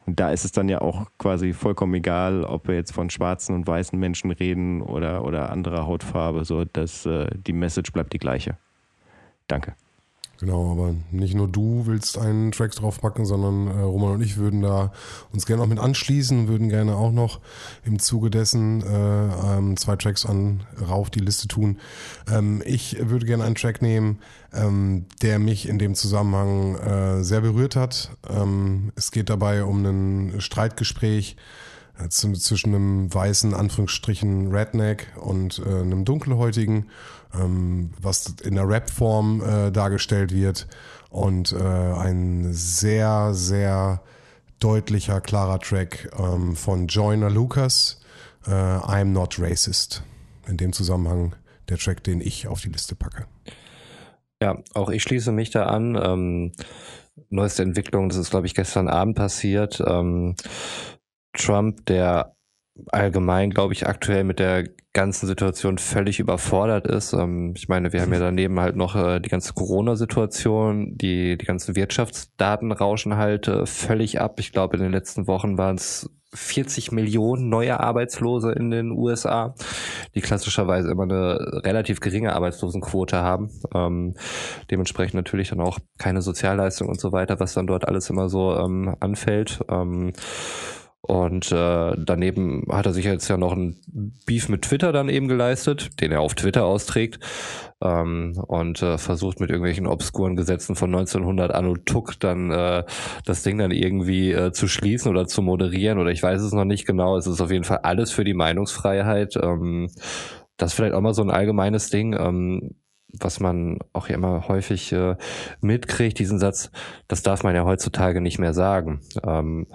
Und da ist es dann ja auch quasi vollkommen egal, ob wir jetzt von schwarzen und weißen Menschen reden oder, oder anderer Hautfarbe. So, dass äh, die Message bleibt die gleiche. Danke. Genau, aber nicht nur du willst einen Track draufpacken, sondern äh, Roman und ich würden da uns gerne auch mit anschließen, würden gerne auch noch im Zuge dessen äh, ähm, zwei Tracks an rauf die Liste tun. Ähm, ich würde gerne einen Track nehmen, ähm, der mich in dem Zusammenhang äh, sehr berührt hat. Ähm, es geht dabei um ein Streitgespräch äh, zwischen einem weißen Anführungsstrichen Redneck und äh, einem dunkelhäutigen, ähm, was in der Rap-Form äh, dargestellt wird und äh, ein sehr, sehr deutlicher, klarer Track ähm, von Joyner Lucas, äh, I'm Not Racist. In dem Zusammenhang der Track, den ich auf die Liste packe. Ja, auch ich schließe mich da an. Ähm, neueste Entwicklung, das ist, glaube ich, gestern Abend passiert. Ähm, Trump, der allgemein, glaube ich, aktuell mit der ganzen Situation völlig überfordert ist. Ähm, ich meine, wir haben ja daneben halt noch äh, die ganze Corona-Situation, die, die ganzen Wirtschaftsdaten rauschen halt äh, völlig ab. Ich glaube, in den letzten Wochen waren es 40 Millionen neue Arbeitslose in den USA, die klassischerweise immer eine relativ geringe Arbeitslosenquote haben. Ähm, dementsprechend natürlich dann auch keine Sozialleistung und so weiter, was dann dort alles immer so ähm, anfällt. Ähm, und äh, daneben hat er sich jetzt ja noch ein Beef mit Twitter dann eben geleistet, den er auf Twitter austrägt ähm, und äh, versucht mit irgendwelchen obskuren Gesetzen von 1900 Anno Tuck dann äh, das Ding dann irgendwie äh, zu schließen oder zu moderieren oder ich weiß es noch nicht genau. Es ist auf jeden Fall alles für die Meinungsfreiheit. Ähm, das ist vielleicht auch mal so ein allgemeines Ding. Ähm, was man auch immer häufig äh, mitkriegt, diesen Satz, das darf man ja heutzutage nicht mehr sagen. Ähm,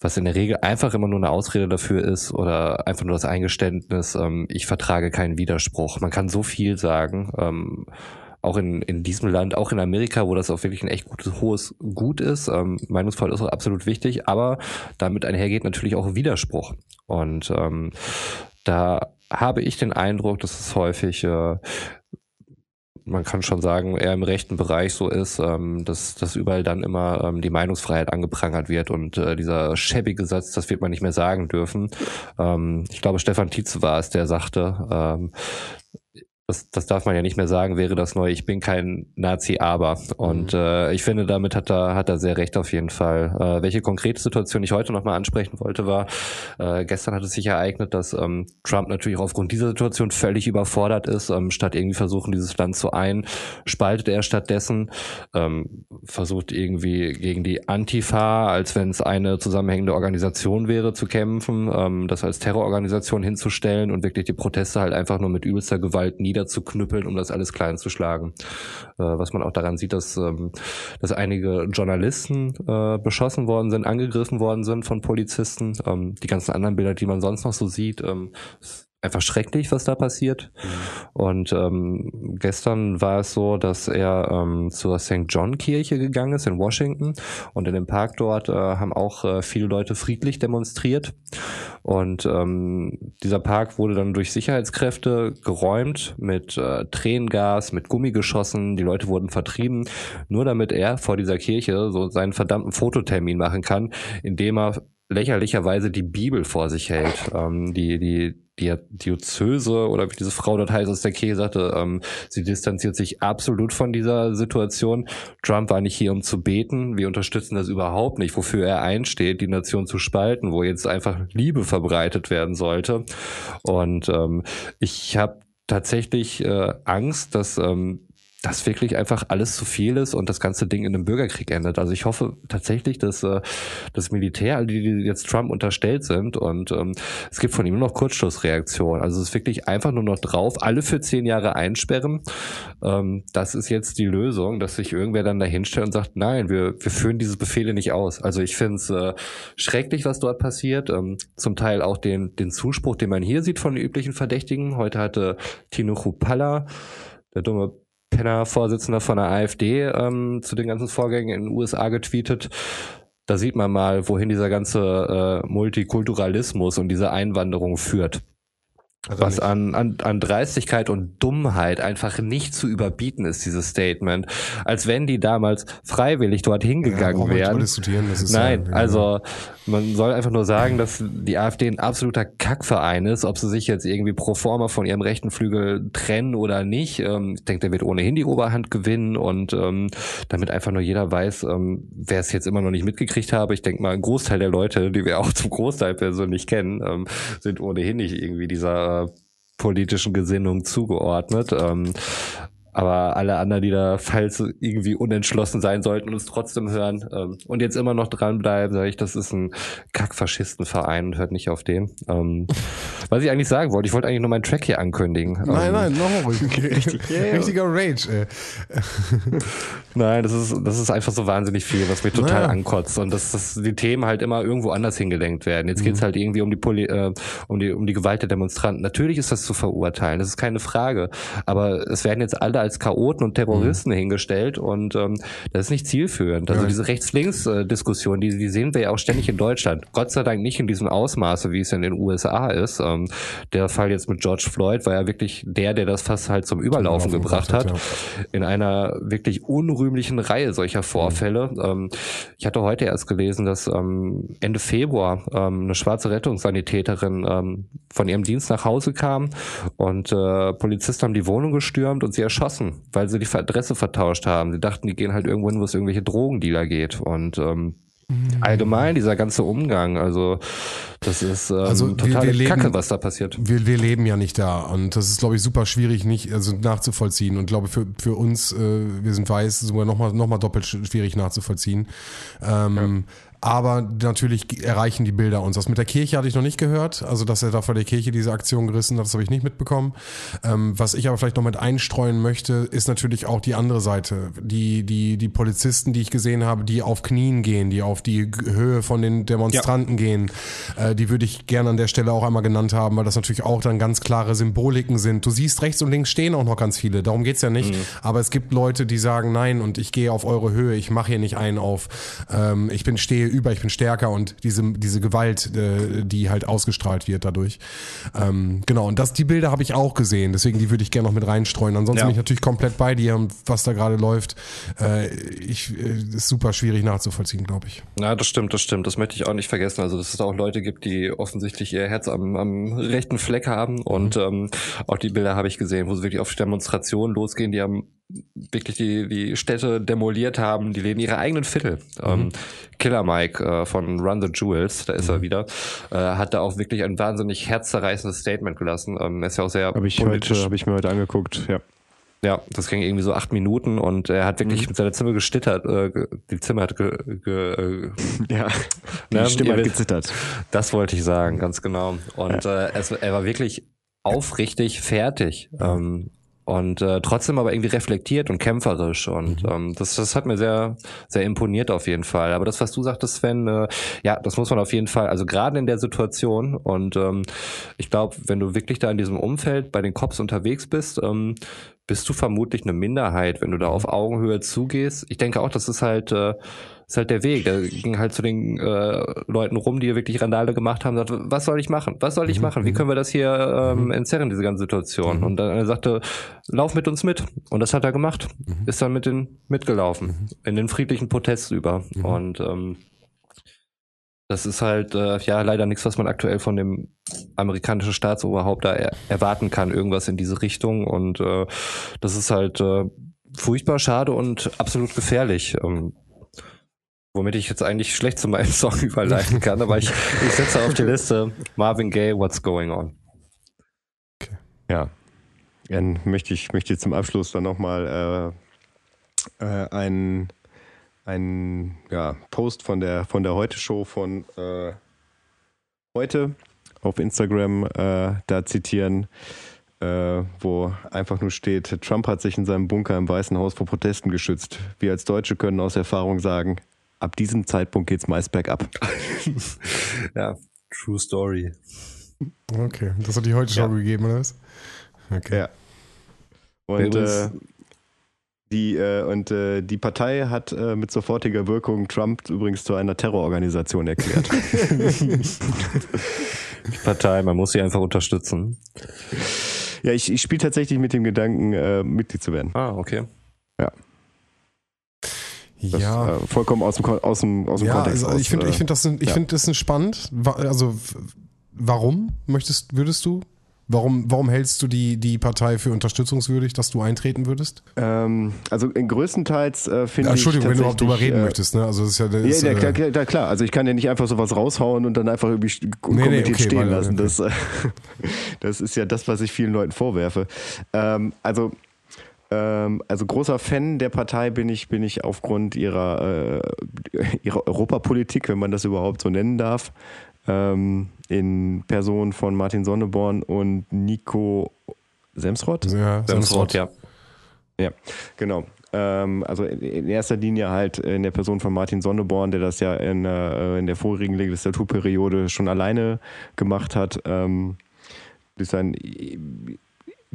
was in der Regel einfach immer nur eine Ausrede dafür ist oder einfach nur das Eingeständnis, ähm, ich vertrage keinen Widerspruch. Man kann so viel sagen, ähm, auch in, in diesem Land, auch in Amerika, wo das auch wirklich ein echt gutes, hohes Gut ist. Ähm, Meinungsfreiheit ist auch absolut wichtig, aber damit einhergeht natürlich auch Widerspruch. Und ähm, da habe ich den Eindruck, dass es häufig äh, man kann schon sagen, eher im rechten Bereich so ist, ähm, dass, dass überall dann immer ähm, die Meinungsfreiheit angeprangert wird und äh, dieser schäbige Satz, das wird man nicht mehr sagen dürfen. Ähm, ich glaube, Stefan Tietze war es, der sagte, ähm, das, das darf man ja nicht mehr sagen, wäre das neu, ich bin kein Nazi, aber. Und mhm. äh, ich finde, damit hat er, hat er sehr recht auf jeden Fall. Äh, welche konkrete Situation ich heute nochmal ansprechen wollte, war, äh, gestern hat es sich ereignet, dass ähm, Trump natürlich aufgrund dieser Situation völlig überfordert ist. Ähm, statt irgendwie versuchen, dieses Land zu ein, spaltet er stattdessen, ähm, versucht irgendwie gegen die Antifa, als wenn es eine zusammenhängende Organisation wäre, zu kämpfen, ähm, das als Terrororganisation hinzustellen und wirklich die Proteste halt einfach nur mit übelster Gewalt nieder niederzuknüppeln, um das alles klein zu schlagen. Äh, was man auch daran sieht, dass, ähm, dass einige Journalisten äh, beschossen worden sind, angegriffen worden sind von Polizisten. Ähm, die ganzen anderen Bilder, die man sonst noch so sieht, ähm, einfach schrecklich, was da passiert. Mhm. Und ähm, gestern war es so, dass er ähm, zur St. John Kirche gegangen ist in Washington und in dem Park dort äh, haben auch äh, viele Leute friedlich demonstriert. Und ähm, dieser Park wurde dann durch Sicherheitskräfte geräumt mit äh, Tränengas, mit Gummigeschossen. Die Leute wurden vertrieben, nur damit er vor dieser Kirche so seinen verdammten Fototermin machen kann, indem er lächerlicherweise die Bibel vor sich hält. Ähm, die, die, die Diözese oder wie diese Frau dort heißt aus der Kirche sagte, ähm, sie distanziert sich absolut von dieser Situation. Trump war nicht hier, um zu beten. Wir unterstützen das überhaupt nicht, wofür er einsteht, die Nation zu spalten, wo jetzt einfach Liebe verbreitet werden sollte. Und ähm, ich habe tatsächlich äh, Angst, dass ähm, das wirklich einfach alles zu viel ist und das ganze Ding in einem Bürgerkrieg endet. Also ich hoffe tatsächlich, dass äh, das Militär, die, die jetzt Trump unterstellt sind und ähm, es gibt von ihm nur noch Kurzschlussreaktionen. Also es ist wirklich einfach nur noch drauf, alle für zehn Jahre einsperren. Ähm, das ist jetzt die Lösung, dass sich irgendwer dann dahinstellt und sagt, nein, wir, wir führen diese Befehle nicht aus. Also ich finde es äh, schrecklich, was dort passiert. Ähm, zum Teil auch den, den Zuspruch, den man hier sieht von den üblichen Verdächtigen. Heute hatte Tino Chupalla, der dumme Penner-Vorsitzender von der AfD, ähm, zu den ganzen Vorgängen in den USA getweetet. Da sieht man mal, wohin dieser ganze äh, Multikulturalismus und diese Einwanderung führt. Also was an, an, an Dreistigkeit und Dummheit einfach nicht zu überbieten ist, dieses Statement. Als wenn die damals freiwillig dort hingegangen ja, wären. Nein, ja, also man soll einfach nur sagen, dass die AfD ein absoluter Kackverein ist, ob sie sich jetzt irgendwie pro forma von ihrem rechten Flügel trennen oder nicht. Ähm, ich denke, der wird ohnehin die Oberhand gewinnen und ähm, damit einfach nur jeder weiß, ähm, wer es jetzt immer noch nicht mitgekriegt habe. Ich denke mal, ein Großteil der Leute, die wir auch zum Großteil persönlich kennen, ähm, sind ohnehin nicht irgendwie dieser politischen Gesinnung zugeordnet. Ähm, aber alle anderen, die da falls irgendwie unentschlossen sein sollten und es trotzdem hören ähm, und jetzt immer noch dranbleiben, sage ich, das ist ein Kackfaschistenverein und hört nicht auf den. Ähm, was ich eigentlich sagen wollte, ich wollte eigentlich nur meinen Track hier ankündigen. Nein, ähm, nein, noch richtig, richtiger Rage. Ey. nein, das ist das ist einfach so wahnsinnig viel, was mir total naja. ankotzt und dass, dass die Themen halt immer irgendwo anders hingelenkt werden. Jetzt geht's mhm. halt irgendwie um die, Poli äh, um die um die Gewalt der Demonstranten. Natürlich ist das zu verurteilen, das ist keine Frage, aber es werden jetzt alle als Chaoten und Terroristen mhm. hingestellt und ähm, das ist nicht zielführend. Also ja. diese Rechts-Links-Diskussion, die, die sehen wir ja auch ständig in Deutschland. Gott sei Dank nicht in diesem Ausmaße, wie es in den USA ist. Ähm, der Fall jetzt mit George Floyd war ja wirklich der, der das fast halt zum Überlaufen gebracht hat. Ja. In einer wirklich unrühmlichen Reihe solcher Vorfälle. Mhm. Ähm, ich hatte heute erst gelesen, dass ähm, Ende Februar ähm, eine schwarze Rettungssanitäterin ähm, von ihrem Dienst nach Hause kam und äh, Polizisten haben die Wohnung gestürmt und sie erschossen, weil sie die Adresse vertauscht haben. Sie dachten, die gehen halt irgendwo hin, wo es irgendwelche Drogendealer geht und ähm, Mhm. allgemein dieser ganze Umgang. Also das ist ähm, also total wir, wir leben, Kacke, was da passiert. Wir, wir leben ja nicht da und das ist, glaube ich, super schwierig nicht also nachzuvollziehen und glaube für für uns, äh, wir sind weiß, sogar nochmal noch mal doppelt schwierig nachzuvollziehen. Ähm, ja. Aber natürlich erreichen die Bilder uns. Das mit der Kirche hatte ich noch nicht gehört. Also, dass er da vor der Kirche diese Aktion gerissen hat, das habe ich nicht mitbekommen. Ähm, was ich aber vielleicht noch mit einstreuen möchte, ist natürlich auch die andere Seite. Die, die, die Polizisten, die ich gesehen habe, die auf Knien gehen, die auf die Höhe von den Demonstranten ja. gehen, äh, die würde ich gerne an der Stelle auch einmal genannt haben, weil das natürlich auch dann ganz klare Symboliken sind. Du siehst rechts und links stehen auch noch ganz viele. Darum geht's ja nicht. Mhm. Aber es gibt Leute, die sagen, nein, und ich gehe auf eure Höhe, ich mache hier nicht einen auf, ähm, ich bin stehe über, ich bin stärker und diese, diese Gewalt, äh, die halt ausgestrahlt wird dadurch. Ähm, genau, und das, die Bilder habe ich auch gesehen, deswegen die würde ich gerne noch mit reinstreuen. Ansonsten ja. bin ich natürlich komplett bei dir und was da gerade läuft, äh, ich, äh, ist super schwierig nachzuvollziehen, glaube ich. Ja, das stimmt, das stimmt. Das möchte ich auch nicht vergessen. Also, dass es auch Leute gibt, die offensichtlich ihr Herz am, am rechten Fleck haben und mhm. ähm, auch die Bilder habe ich gesehen, wo sie wirklich auf Demonstrationen losgehen, die haben wirklich die, die Städte demoliert haben, die leben ihre eigenen Viertel. Mhm. Ähm, Killer Mike äh, von Run the Jewels, da ist mhm. er wieder, äh, hat da auch wirklich ein wahnsinnig herzzerreißendes Statement gelassen. Ähm, ist ja auch sehr Habe ich heute, habe ich mir heute angeguckt, ja. Ja, das ging irgendwie so acht Minuten und er hat wirklich mhm. mit seiner Zimmer gestittert, äh, die Zimmer hat ge, ge, äh, ja, die ne, Stimme hat gezittert. Das wollte ich sagen, ganz genau. Und ja. äh, es, er war wirklich aufrichtig fertig. Ähm, und äh, trotzdem aber irgendwie reflektiert und kämpferisch und mhm. ähm, das, das hat mir sehr sehr imponiert auf jeden Fall. Aber das, was du sagtest, Sven, äh, ja, das muss man auf jeden Fall, also gerade in der Situation und ähm, ich glaube, wenn du wirklich da in diesem Umfeld bei den Cops unterwegs bist, ähm, bist du vermutlich eine Minderheit, wenn du da auf Augenhöhe zugehst. Ich denke auch, das ist halt äh, ist halt der Weg. Er ging halt zu den äh, Leuten rum, die wirklich Randale gemacht haben, sagt, was soll ich machen? Was soll ich mhm. machen? Wie mhm. können wir das hier ähm, mhm. entzerren, diese ganze Situation? Und dann er sagte, lauf mit uns mit. Und das hat er gemacht. Ist dann mit den mitgelaufen. In den friedlichen Protest über. Und ähm, das ist halt äh, ja leider nichts, was man aktuell von dem amerikanischen Staatsoberhaupt da er erwarten kann, irgendwas in diese Richtung. Und äh, das ist halt äh, furchtbar schade und absolut gefährlich. Ähm, womit ich jetzt eigentlich schlecht zu meinem Song überleiten kann, aber ich, ich setze auf die Liste Marvin Gaye, What's Going On. Okay. Ja. Dann möchte ich möchte zum Abschluss dann nochmal äh, äh, einen, einen ja, Post von der, von der Heute-Show von äh, heute auf Instagram äh, da zitieren. Äh, wo einfach nur steht, Trump hat sich in seinem Bunker im Weißen Haus vor Protesten geschützt. Wir als Deutsche können aus Erfahrung sagen, ab diesem Zeitpunkt geht's meist bergab. ja, true story. Okay, das hat die heute Show ja. gegeben, oder was? Okay. Ja. Und äh, die, äh, und äh, die Partei hat äh, mit sofortiger Wirkung Trump übrigens zu einer Terrororganisation erklärt. die Partei, man muss sie einfach unterstützen. Ja, ich, ich spiele tatsächlich mit dem Gedanken, äh, Mitglied zu werden. Ah, okay. Ja. Das, ja. Äh, vollkommen aus dem, aus dem, aus dem ja, Kontext. Also ich finde äh, ich find das, ich ja. find das spannend. Also, warum möchtest, würdest du? Warum, warum hältst du die, die Partei für unterstützungswürdig, dass du eintreten würdest? Ähm, also in größtenteils äh, finde ja, ich. Entschuldigung, wenn du überhaupt drüber reden äh, möchtest, ne? Also ist ja, das, ja, ja, klar, klar, klar, Also ich kann ja nicht einfach sowas raushauen und dann einfach irgendwie nee, nee, okay, stehen lassen. Okay. Das, das ist ja das, was ich vielen Leuten vorwerfe. Ähm, also also großer Fan der Partei bin ich, bin ich aufgrund ihrer, äh, ihrer Europapolitik, wenn man das überhaupt so nennen darf, ähm, in Person von Martin Sonneborn und Nico Semsrott. Ja, Semsrott, ja. Ja, genau. Ähm, also in erster Linie halt in der Person von Martin Sonneborn, der das ja in, äh, in der vorigen Legislaturperiode schon alleine gemacht hat. Ähm, durch sein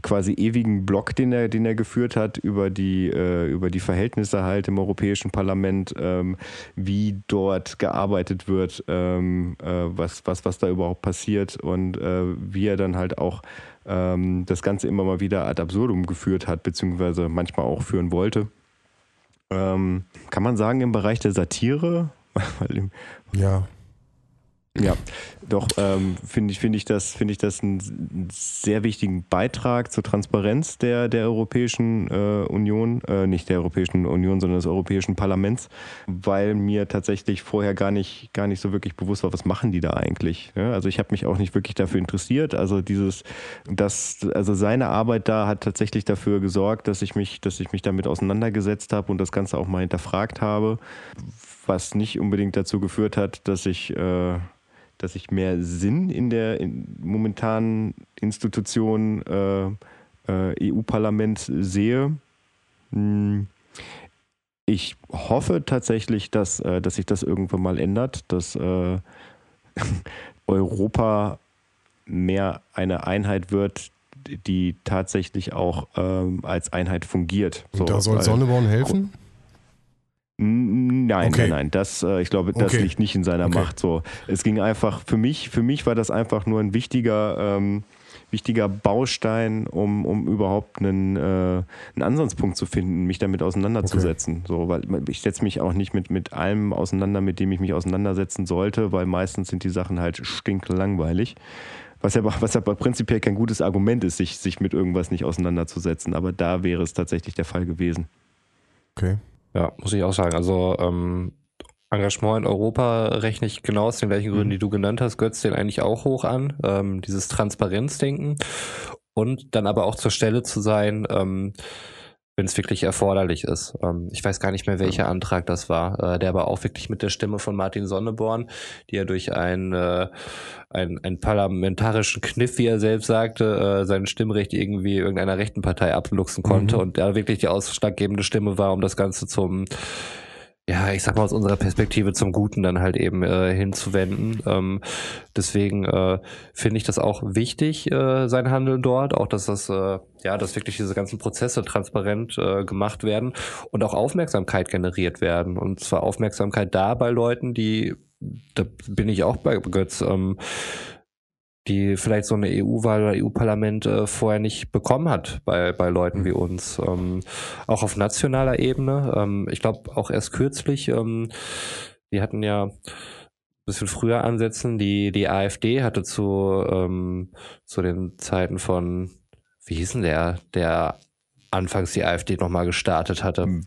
quasi ewigen Blog, den er, den er geführt hat über die, äh, über die Verhältnisse halt im Europäischen Parlament, ähm, wie dort gearbeitet wird, ähm, äh, was, was, was da überhaupt passiert und äh, wie er dann halt auch ähm, das Ganze immer mal wieder ad absurdum geführt hat, beziehungsweise manchmal auch führen wollte. Ähm, kann man sagen, im Bereich der Satire? ja. Ja, doch ähm, finde ich, finde ich das, finde ich das einen sehr wichtigen Beitrag zur Transparenz der, der Europäischen äh, Union, äh, nicht der Europäischen Union, sondern des Europäischen Parlaments, weil mir tatsächlich vorher gar nicht, gar nicht so wirklich bewusst war, was machen die da eigentlich. Ja, also ich habe mich auch nicht wirklich dafür interessiert. Also dieses, das, also seine Arbeit da hat tatsächlich dafür gesorgt, dass ich mich, dass ich mich damit auseinandergesetzt habe und das Ganze auch mal hinterfragt habe, was nicht unbedingt dazu geführt hat, dass ich äh, dass ich mehr Sinn in der in momentanen Institution äh, äh, EU-Parlament sehe. Hm. Ich hoffe tatsächlich, dass, äh, dass sich das irgendwann mal ändert, dass äh, Europa mehr eine Einheit wird, die tatsächlich auch ähm, als Einheit fungiert. So, da soll Sonneborn helfen? Nein, okay. nein, nein. Das, äh, ich glaube, das okay. liegt nicht in seiner okay. Macht. So, es ging einfach für mich. Für mich war das einfach nur ein wichtiger, ähm, wichtiger Baustein, um, um überhaupt einen, äh, einen Ansatzpunkt zu finden, mich damit auseinanderzusetzen. So, weil ich setze mich auch nicht mit, mit allem auseinander, mit dem ich mich auseinandersetzen sollte, weil meistens sind die Sachen halt stinklangweilig. Was ja, was ja prinzipiell kein gutes Argument ist, sich, sich mit irgendwas nicht auseinanderzusetzen. Aber da wäre es tatsächlich der Fall gewesen. Okay. Ja, muss ich auch sagen. Also ähm, Engagement in Europa rechne ich genau aus den gleichen Gründen, mhm. die du genannt hast, Götz den eigentlich auch hoch an. Ähm, dieses Transparenzdenken und dann aber auch zur Stelle zu sein, ähm, wenn es wirklich erforderlich ist. Ähm, ich weiß gar nicht mehr, welcher Antrag das war, äh, der aber auch wirklich mit der Stimme von Martin Sonneborn, die er durch ein, äh, ein, ein parlamentarischen Kniff, wie er selbst sagte, äh, sein Stimmrecht irgendwie irgendeiner rechten Partei abluchsen konnte mhm. und der wirklich die ausschlaggebende Stimme war, um das Ganze zum ja, ich sag mal aus unserer Perspektive zum Guten dann halt eben äh, hinzuwenden. Ähm, deswegen äh, finde ich das auch wichtig, äh, sein Handeln dort, auch dass das, äh, ja, dass wirklich diese ganzen Prozesse transparent äh, gemacht werden und auch Aufmerksamkeit generiert werden. Und zwar Aufmerksamkeit da bei Leuten, die, da bin ich auch bei Götz, ähm, die vielleicht so eine EU-Wahl oder EU-Parlament äh, vorher nicht bekommen hat bei, bei Leuten wie uns. Ähm, auch auf nationaler Ebene. Ähm, ich glaube auch erst kürzlich, ähm, die hatten ja ein bisschen früher ansetzen, die, die AfD hatte zu, ähm, zu den Zeiten von, wie hieß denn der, der anfangs die AfD nochmal gestartet hatte?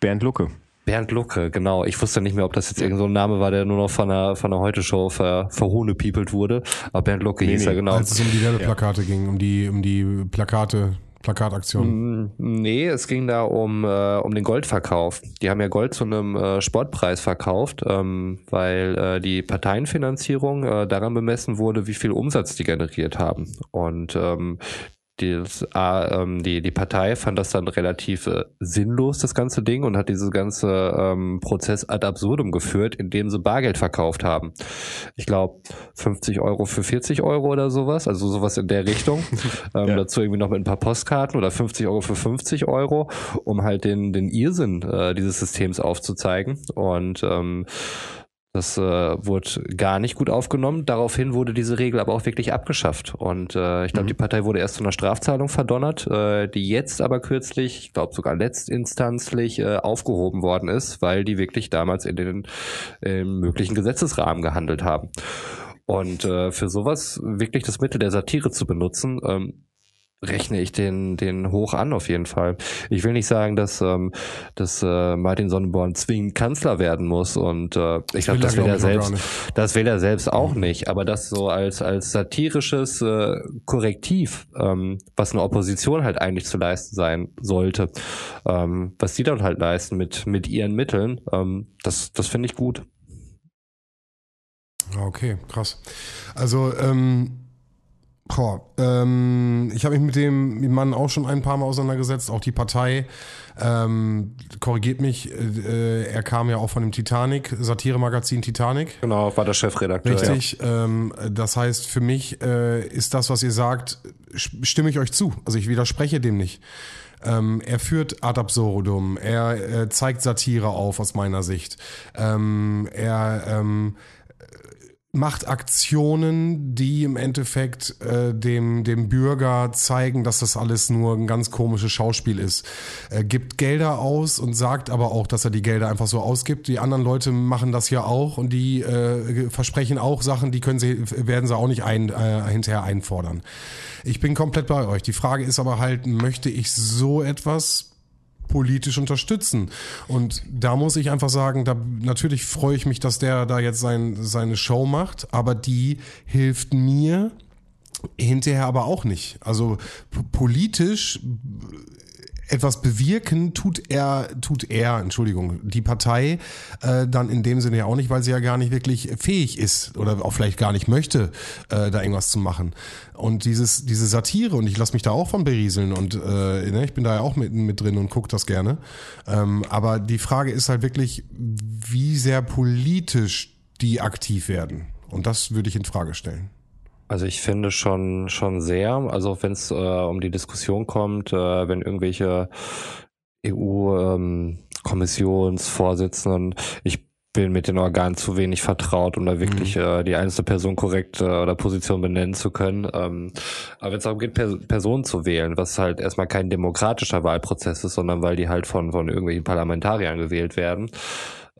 Bernd Lucke. Bernd Lucke, genau. Ich wusste nicht mehr, ob das jetzt irgendein so Name war, der nur noch von der, von der Heute-Show ver, verhohnepiepelt wurde. Aber Bernd Lucke nee, hieß nee, er, genau. Als es um die Werbeplakate ja. ging, um die, um die Plakate, Plakataktion. Mm, nee, es ging da um, äh, um den Goldverkauf. Die haben ja Gold zu einem äh, Sportpreis verkauft, ähm, weil äh, die Parteienfinanzierung äh, daran bemessen wurde, wie viel Umsatz die generiert haben. Und ähm, die, äh, die, die Partei fand das dann relativ äh, sinnlos, das ganze Ding, und hat dieses ganze ähm, Prozess ad absurdum geführt, indem sie Bargeld verkauft haben. Ich glaube, 50 Euro für 40 Euro oder sowas, also sowas in der Richtung. ähm, ja. Dazu irgendwie noch mit ein paar Postkarten oder 50 Euro für 50 Euro, um halt den, den Irrsinn äh, dieses Systems aufzuzeigen. Und ähm, das äh, wurde gar nicht gut aufgenommen. Daraufhin wurde diese Regel aber auch wirklich abgeschafft. Und äh, ich glaube, mhm. die Partei wurde erst zu einer Strafzahlung verdonnert, äh, die jetzt aber kürzlich, ich glaube sogar letztinstanzlich, äh, aufgehoben worden ist, weil die wirklich damals in den äh, möglichen Gesetzesrahmen gehandelt haben. Und äh, für sowas wirklich das Mittel der Satire zu benutzen, ähm, rechne ich den, den hoch an auf jeden Fall. Ich will nicht sagen, dass, ähm, dass äh, Martin Sonnenborn zwingend Kanzler werden muss und äh, ich glaube, das will er selbst, das will er selbst auch mhm. nicht. Aber das so als als satirisches äh, Korrektiv, ähm, was eine Opposition halt eigentlich zu leisten sein sollte, ähm, was die dann halt leisten mit mit ihren Mitteln, ähm, das das finde ich gut. Okay, krass. Also ähm Boah, ähm, ich habe mich mit dem Mann auch schon ein paar Mal auseinandergesetzt, auch die Partei. Ähm, korrigiert mich, äh, er kam ja auch von dem Titanic, Satire-Magazin Titanic. Genau, war der Chefredakteur. Richtig. Ja. Ähm, das heißt, für mich äh, ist das, was ihr sagt, stimme ich euch zu. Also ich widerspreche dem nicht. Ähm, er führt ad absurdum, er äh, zeigt Satire auf aus meiner Sicht. Ähm, er ähm, macht Aktionen, die im Endeffekt äh, dem, dem Bürger zeigen, dass das alles nur ein ganz komisches Schauspiel ist. Er gibt Gelder aus und sagt aber auch, dass er die Gelder einfach so ausgibt. Die anderen Leute machen das ja auch und die äh, versprechen auch Sachen, die können sie, werden sie auch nicht ein, äh, hinterher einfordern. Ich bin komplett bei euch. Die Frage ist aber halt, möchte ich so etwas politisch unterstützen. Und da muss ich einfach sagen, da natürlich freue ich mich, dass der da jetzt sein, seine Show macht, aber die hilft mir hinterher aber auch nicht. Also politisch etwas bewirken tut er, tut er, Entschuldigung, die Partei äh, dann in dem Sinne ja auch nicht, weil sie ja gar nicht wirklich fähig ist oder auch vielleicht gar nicht möchte, äh, da irgendwas zu machen. Und dieses, diese Satire, und ich lasse mich da auch von berieseln und äh, ne, ich bin da ja auch mit, mit drin und gucke das gerne. Ähm, aber die Frage ist halt wirklich, wie sehr politisch die aktiv werden. Und das würde ich in Frage stellen. Also ich finde schon schon sehr, also wenn es äh, um die Diskussion kommt, äh, wenn irgendwelche EU-Kommissionsvorsitzenden, ähm, ich bin mit den Organen zu wenig vertraut, um da wirklich mhm. äh, die einzelne Person korrekt äh, oder Position benennen zu können. Ähm, aber wenn es darum geht, per Personen zu wählen, was halt erstmal kein demokratischer Wahlprozess ist, sondern weil die halt von, von irgendwelchen Parlamentariern gewählt werden,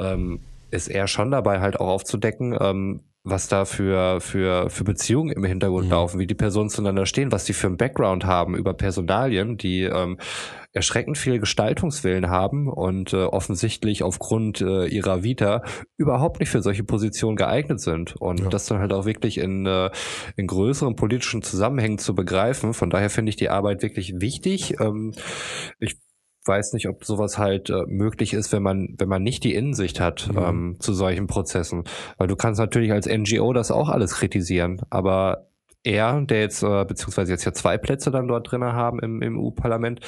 ähm, ist er schon dabei halt auch aufzudecken, ähm, was da für, für, für Beziehungen im Hintergrund mhm. laufen, wie die Personen zueinander stehen, was die für einen Background haben über Personalien, die ähm, erschreckend viel Gestaltungswillen haben und äh, offensichtlich aufgrund äh, ihrer Vita überhaupt nicht für solche Positionen geeignet sind. Und ja. das dann halt auch wirklich in, äh, in größeren politischen Zusammenhängen zu begreifen. Von daher finde ich die Arbeit wirklich wichtig. Ähm, ich weiß nicht, ob sowas halt äh, möglich ist, wenn man, wenn man nicht die Innensicht hat mhm. ähm, zu solchen Prozessen. Weil du kannst natürlich als NGO das auch alles kritisieren, aber er, der jetzt, äh, beziehungsweise jetzt ja zwei Plätze dann dort drinnen haben im, im EU-Parlament,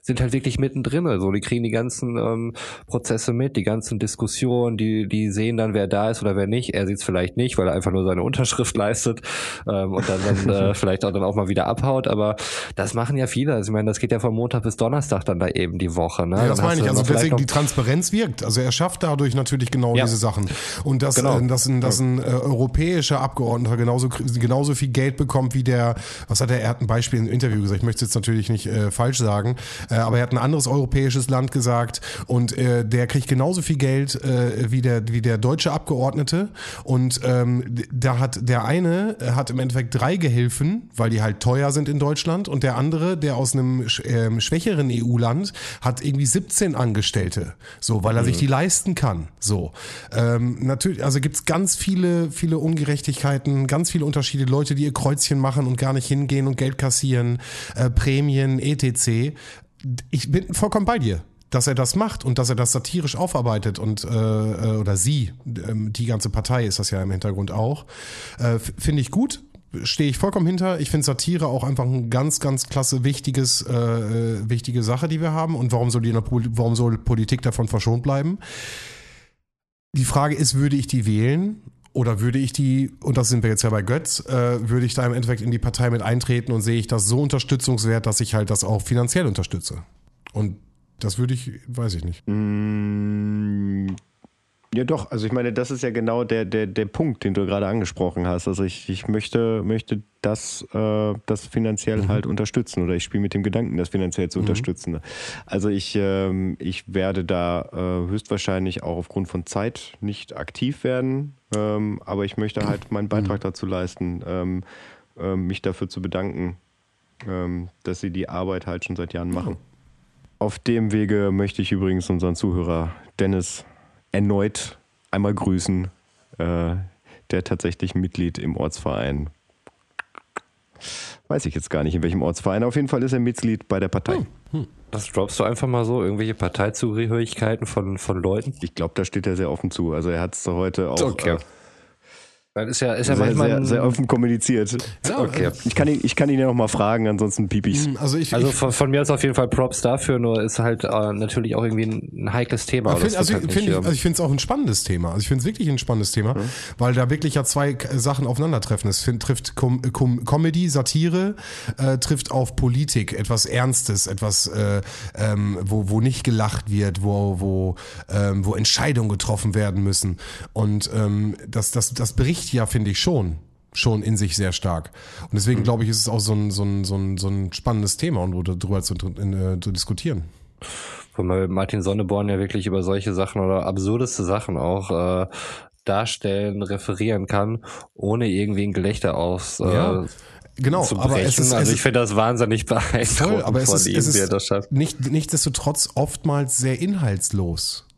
sind halt wirklich mittendrin. So, die kriegen die ganzen ähm, Prozesse mit, die ganzen Diskussionen, die, die sehen dann, wer da ist oder wer nicht. Er sieht es vielleicht nicht, weil er einfach nur seine Unterschrift leistet ähm, und dann, dann äh, vielleicht auch dann auch mal wieder abhaut. Aber das machen ja viele. Also ich meine, das geht ja von Montag bis Donnerstag dann da eben die Woche. Ne? Ja, das meine ich. Also deswegen die Transparenz wirkt. Also er schafft dadurch natürlich genau ja. diese Sachen. Und dass, genau. äh, dass, ein, dass ein äh, europäischer Abgeordneter genauso, genauso viel Geld bekommt wie der, was hat er, er hat ein Beispiel im Interview gesagt, ich möchte es jetzt natürlich nicht äh, falsch sagen, äh, aber er hat ein anderes europäisches Land gesagt und äh, der kriegt genauso viel Geld äh, wie, der, wie der deutsche Abgeordnete und ähm, da hat der eine äh, hat im Endeffekt drei Gehilfen, weil die halt teuer sind in Deutschland und der andere, der aus einem äh, schwächeren EU-Land, hat irgendwie 17 Angestellte, so, weil er mhm. sich die leisten kann, so. Ähm, natürlich, also gibt's ganz viele, viele Ungerechtigkeiten, ganz viele Unterschiede, Leute, die ihr Kreuz Kreuzchen machen und gar nicht hingehen und Geld kassieren, äh, Prämien, etc. Ich bin vollkommen bei dir dass er das macht und dass er das satirisch aufarbeitet und äh, äh oder sie, ähm, die ganze Partei ist das ja im Hintergrund auch, äh, finde ich gut. Stehe ich vollkommen hinter. Ich finde Satire auch einfach ein ganz, ganz klasse, wichtiges, äh, äh, wichtige Sache, die wir haben. Und warum soll, die warum soll Politik davon verschont bleiben? Die Frage ist, würde ich die wählen? Oder würde ich die, und das sind wir jetzt ja bei Götz, äh, würde ich da im Endeffekt in die Partei mit eintreten und sehe ich das so unterstützungswert, dass ich halt das auch finanziell unterstütze? Und das würde ich, weiß ich nicht. Mm, ja, doch. Also ich meine, das ist ja genau der, der, der Punkt, den du gerade angesprochen hast. Also ich, ich möchte, möchte das, äh, das finanziell mhm. halt unterstützen oder ich spiele mit dem Gedanken, das finanziell zu mhm. unterstützen. Also ich, ähm, ich werde da äh, höchstwahrscheinlich auch aufgrund von Zeit nicht aktiv werden, ähm, aber ich möchte halt meinen Beitrag mhm. dazu leisten, ähm, äh, mich dafür zu bedanken, ähm, dass sie die Arbeit halt schon seit Jahren machen. Auf dem Wege möchte ich übrigens unseren Zuhörer Dennis erneut einmal grüßen, äh, der tatsächlich Mitglied im Ortsverein. Weiß ich jetzt gar nicht, in welchem Ortsverein. Auf jeden Fall ist er Mitglied bei der Partei. Hm, hm. Das droppst du einfach mal so, irgendwelche Parteizugehörigkeiten von, von Leuten? Ich glaube, da steht er sehr offen zu. Also er hat es heute auch. Okay. Äh, Weil ist ja, ist ja sehr, manchmal sehr, sehr offen kommuniziert. Ja, okay. Ich kann ihn, ich kann ihn ja noch mal fragen, ansonsten piep ich's. Hm, Also, ich, Also von, von mir ist auf jeden Fall Props dafür, nur ist halt äh, natürlich auch irgendwie ein, ein heikles Thema. Ich Das find, also, halt find ich, also ich finde es auch ein spannendes Thema. Also ich finde es wirklich ein spannendes Thema, weil da wirklich ja zwei K- Sachen aufeinandertreffen. Es find, trifft Com Com Comedy, Satire, äh, trifft auf Politik, etwas Ernstes, etwas, äh, ähm, wo, wo nicht gelacht wird, wo, wo, ähm, wo Entscheidungen getroffen werden müssen. Und ähm, das, das, das berichtet ja, finde ich, schon schon in sich sehr stark. Und deswegen Mhm. glaube ich, ist es auch so ein, so ein, so ein, so ein spannendes Thema und darüber zu, äh, zu diskutieren. wo man mit Martin Sonneborn ja wirklich über solche Sachen oder absurdeste Sachen auch äh, darstellen, referieren kann, ohne irgendwie ein Gelächter aus äh, Ja. Genau, aber es ist, also ich finde das wahnsinnig beeindruckend Voll, aber es ist, ihm, es ist das schafft. nicht, nichtsdestotrotz oftmals sehr inhaltslos,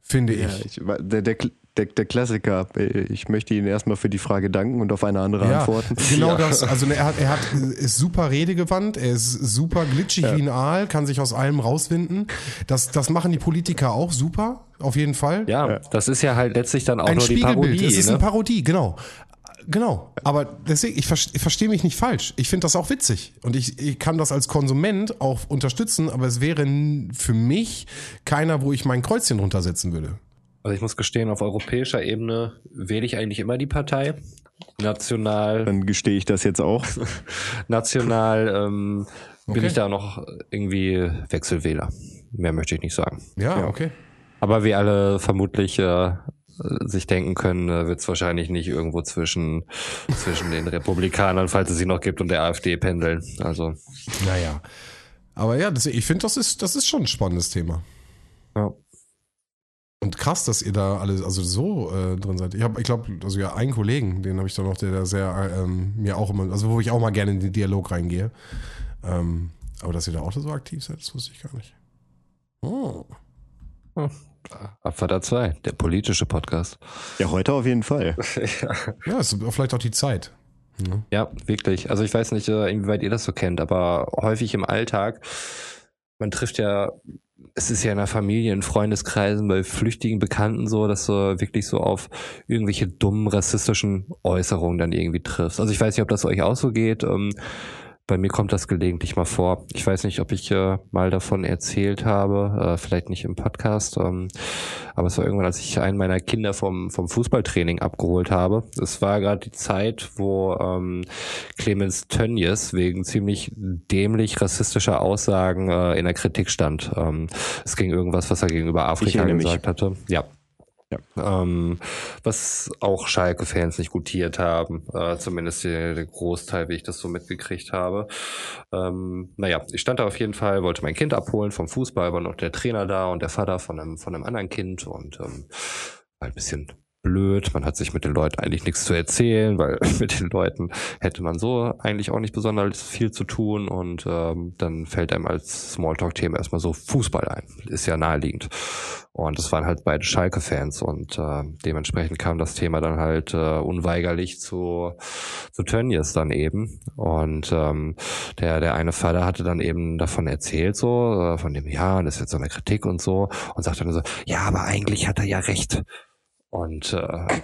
finde Ja, ich. ich, der, der, der, der Klassiker. Ich möchte Ihnen erstmal für die Frage danken und auf eine andere Ja, antworten. genau das. Also er hat, er hat ist super redegewandt, er ist super glitschig wie ein Aal, kann sich aus allem rauswinden. Das, das machen die Politiker auch super, auf jeden Fall. Ja, das ist ja halt letztlich dann auch ein nur die. Parodie. es ist ne? eine Parodie, genau. Genau, aber deswegen, ich, vers- ich verstehe mich nicht falsch. Ich finde das auch witzig und ich, ich kann das als Konsument auch unterstützen, aber es wäre für mich keiner, wo ich mein Kreuzchen drunter setzen würde. Also ich muss gestehen, auf europäischer Ebene wähle ich eigentlich immer die Partei. National, Dann gestehe ich das jetzt auch. national ähm, bin Okay. ich da noch irgendwie Wechselwähler. Mehr möchte ich nicht sagen. Ja, okay. Aber wie alle vermutlich äh, sich denken können, äh, wird es wahrscheinlich nicht irgendwo zwischen, zwischen den Republikanern, falls es sie noch gibt, und der AfD pendeln. Also, Naja. Aber ja, das, ich finde, das ist, das ist schon ein spannendes Thema. ja. Und krass, dass ihr da alle also so äh, drin seid. Ich habe, ich glaube, also ja, einen Kollegen, den habe ich da noch, der da sehr ähm, mir auch immer, also wo ich auch mal gerne in den Dialog reingehe. Ähm, aber dass ihr da auch so aktiv seid, das wusste ich gar nicht. Oh. Abfahrt 2, der politische Podcast. Ja, heute auf jeden Fall. Ja, ist vielleicht auch die Zeit. Ja, wirklich. Also ich weiß nicht, äh, inwieweit ihr das so kennt, aber häufig im Alltag, man trifft ja, es ist ja in der Familie, in Freundeskreisen, bei flüchtigen Bekannten so, dass du wirklich so auf irgendwelche dummen rassistischen Äußerungen dann irgendwie triffst. Also ich weiß nicht, ob das euch auch so geht. Ähm, bei mir kommt das gelegentlich mal vor. Ich weiß nicht, ob ich äh, mal davon erzählt habe, äh, vielleicht nicht im Podcast, ähm, aber es war irgendwann, als ich einen meiner Kinder vom, vom Fußballtraining abgeholt habe. Es war gerade die Zeit, wo ähm, Clemens Tönnies wegen ziemlich dämlich rassistischer Aussagen äh, in der Kritik stand. Ähm, es ging irgendwas, was er gegenüber Afrika mich. gesagt hatte. Ja. Ähm, was auch Schalke-Fans nicht gutiert haben, äh, zumindest der, Großteil, wie ich das so mitgekriegt habe. Ähm, naja, ich stand da auf jeden Fall, wollte mein Kind abholen vom Fußball, war noch der Trainer da und der Vater von einem, von einem anderen Kind und ähm, ein bisschen blöd. Man hat sich mit den Leuten eigentlich nichts zu erzählen, weil mit den Leuten hätte man so eigentlich auch nicht besonders viel zu tun und ähm, dann fällt einem als Smalltalk-Thema erstmal so Fußball ein. Ist ja naheliegend. Und das waren halt beide Schalke-Fans und äh, dementsprechend kam das Thema dann halt äh, unweigerlich zu, zu Tönnies dann eben. Und ähm, der, der eine Vater hatte dann eben davon erzählt, so, äh, von dem, ja, das ist jetzt so eine Kritik und so, und sagte dann so, ja, aber eigentlich hat er ja recht. Und äh,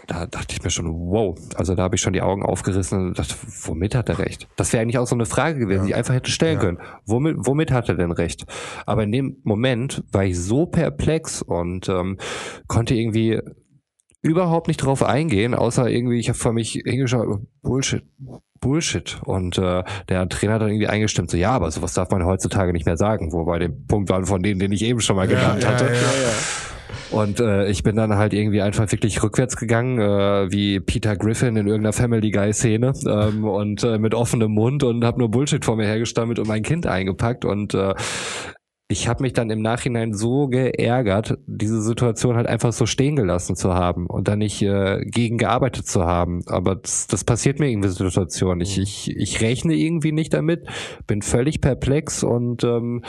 da dachte ich mir schon, wow, also da habe ich schon die Augen aufgerissen und dachte, womit hat er recht? Das wäre eigentlich auch so eine Frage gewesen, die ich einfach hätte stellen Ja. können. Womit, womit hat er denn recht? Aber in dem Moment war ich so perplex und ähm, konnte irgendwie überhaupt nicht drauf eingehen, außer irgendwie, ich habe vor mich hingeschaut, Bullshit, Bullshit. Und äh, der Trainer hat dann irgendwie eingestimmt, so ja, aber sowas darf man heutzutage nicht mehr sagen, wo wir bei dem Punkt waren von denen, den ich eben schon mal genannt hatte. ja, ja. Und äh, ich bin dann halt irgendwie einfach wirklich rückwärts gegangen, äh, wie Peter Griffin in irgendeiner Family Guy Szene ähm, und äh, mit offenem Mund und habe nur Bullshit vor mir hergestammelt und mein Kind eingepackt und äh, ich habe mich dann im Nachhinein so geärgert, diese Situation halt einfach so stehen gelassen zu haben und dann nicht äh, gegen gearbeitet zu haben. Aber das, das passiert mir irgendwie Situation. Ich, ich, ich rechne irgendwie nicht damit, bin völlig perplex und ähm,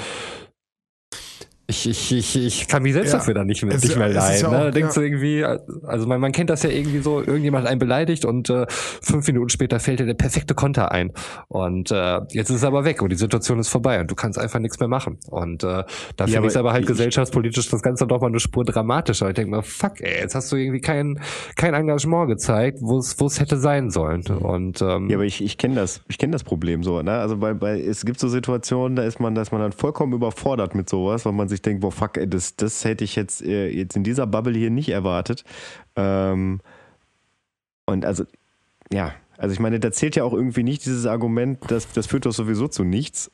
ich, ich, ich, ich kann mich selbst Ja. dafür dann nicht mehr, Es- nicht mehr leiden. ja ne? Da denkst du irgendwie, also man, man kennt das ja irgendwie so, irgendjemand einen beleidigt und äh, fünf Minuten später fällt dir der perfekte Konter ein. Und äh, jetzt ist es aber weg und die Situation ist vorbei und du kannst einfach nichts mehr machen. Und äh, da finde aber ich es aber halt ich- gesellschaftspolitisch das Ganze doch mal eine Spur dramatischer. Ich denke mal, fuck, ey, jetzt hast du irgendwie kein, kein Engagement gezeigt, wo es wo es hätte sein sollen. Und ähm, Ja, aber ich, ich kenne das, ich kenne das Problem so, ne? Also bei, bei es gibt so Situationen, da ist man, da ist man dann vollkommen überfordert mit sowas, weil man sich denkt, boah, fuck, ey, das, das hätte ich jetzt, äh, jetzt in dieser Bubble hier nicht erwartet. Ähm, und also, ja, also ich meine, da zählt ja auch irgendwie nicht dieses Argument, das, das führt doch sowieso zu nichts.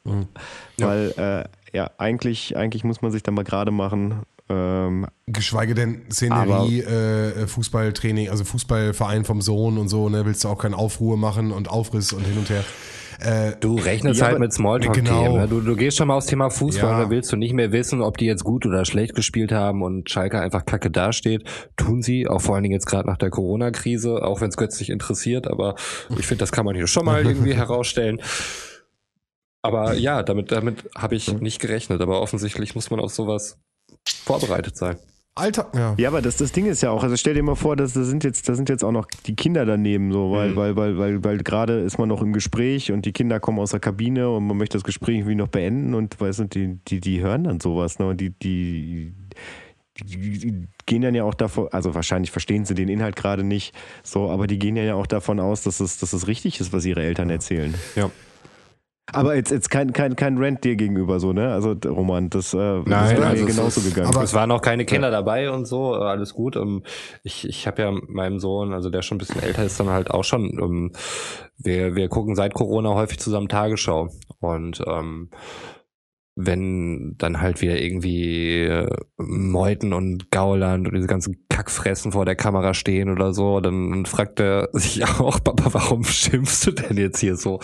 Weil äh, ja, eigentlich, eigentlich muss man sich da mal gerade machen. Ähm, Geschweige denn Szenerie, äh, Fußballtraining, also Fußballverein vom Sohn und so, ne, willst du auch keine Aufruhe machen und Aufriss und hin und her. Äh, Du rechnest Ja, halt mit Smalltalk Genau. Ne? Du, du gehst schon mal aufs Thema Fußball Ja. und da willst du nicht mehr wissen, ob die jetzt gut oder schlecht gespielt haben und Schalke einfach kacke dasteht. Tun sie, auch vor allen Dingen jetzt gerade nach der Corona-Krise, auch wenn es Götz nicht interessiert, aber ich finde, das kann man hier schon mal irgendwie herausstellen. Aber ja, damit, damit habe ich nicht gerechnet, aber offensichtlich muss man auf sowas vorbereitet sein. Alter, ja. Ja, aber das, das Ding ist ja auch, also stell dir mal vor, dass da sind jetzt, da sind jetzt auch noch die Kinder daneben, so, weil, weil, weil, weil, weil gerade ist man noch im Gespräch und die Kinder kommen aus der Kabine und man möchte das Gespräch irgendwie noch beenden und weißt du, die, die, die hören dann sowas, ne? Und die, die, die, die gehen dann ja auch davon, also wahrscheinlich verstehen sie den Inhalt gerade nicht, so, aber die gehen ja auch davon aus, dass es, dass es richtig ist, was ihre Eltern erzählen. Ja. Aber jetzt, jetzt kein, kein, kein Rant dir gegenüber, so, ne? Also, Roman, das, äh, das Nein, wäre also mir genauso ist- gegangen. aber- es waren auch keine Kinder dabei und so, äh, alles gut. Ähm, Ich, ich habe ja meinem Sohn, also der schon ein bisschen älter ist, dann halt auch schon, ähm, wir, wir gucken seit Corona häufig zusammen Tagesschau. Und ähm, wenn dann halt wieder irgendwie äh, Meuten und Gauland und diese ganzen Kackfressen vor der Kamera stehen oder so, dann fragt er sich auch, Papa, warum schimpfst du denn jetzt hier so?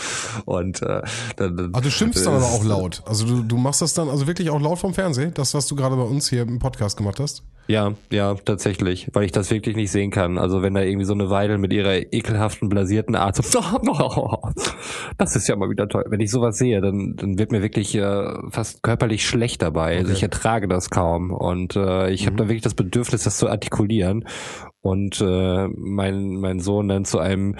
Und äh, dann, dann Ah, du schimpfst dann aber auch laut. Also du, du machst das dann also wirklich auch laut vom Fernsehen, das, was du gerade bei uns hier im Podcast gemacht hast. Ja, ja, tatsächlich, weil ich das wirklich nicht sehen kann. Also wenn da irgendwie so eine Weidel mit ihrer ekelhaften, blasierten Art so, das ist ja mal wieder toll. Wenn ich sowas sehe, dann, dann wird mir wirklich äh, fast körperlich schlecht dabei. Also ich ertrage das kaum und äh, ich habe da wirklich das Bedürfnis, das zu artikulieren manipulieren und äh, mein, mein Sohn dann zu einem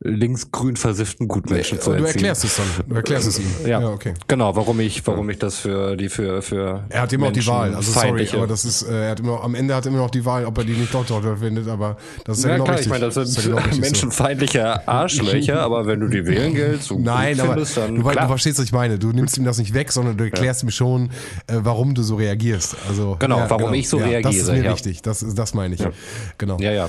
linksgrün versifften Gutmenschen zu Und du erziehen. erklärst es dann. Du erklärst es ihm. Ja. okay. Genau, warum ich, warum ich das für die für für Er hat immer noch die Wahl. Also sorry, aber das ist, äh, er hat immer, am Ende hat er immer noch die Wahl, ob er die nicht doch toll findet, aber das ist ja, Ja, genau klar, richtig. ich meine, das sind ist ja genau so. menschenfeindliche Arschlöcher, aber wenn du die wählen giltst und Nein, aber findest, dann du, wei- du klar. verstehst, was ich meine. Du nimmst ihm das nicht weg, sondern du erklärst ihm schon, äh, warum du so reagierst. Also Genau, warum ich so Das ist reagiere, mir ja. wichtig. Das, ist- das meine ich. Genau. Ja, ja.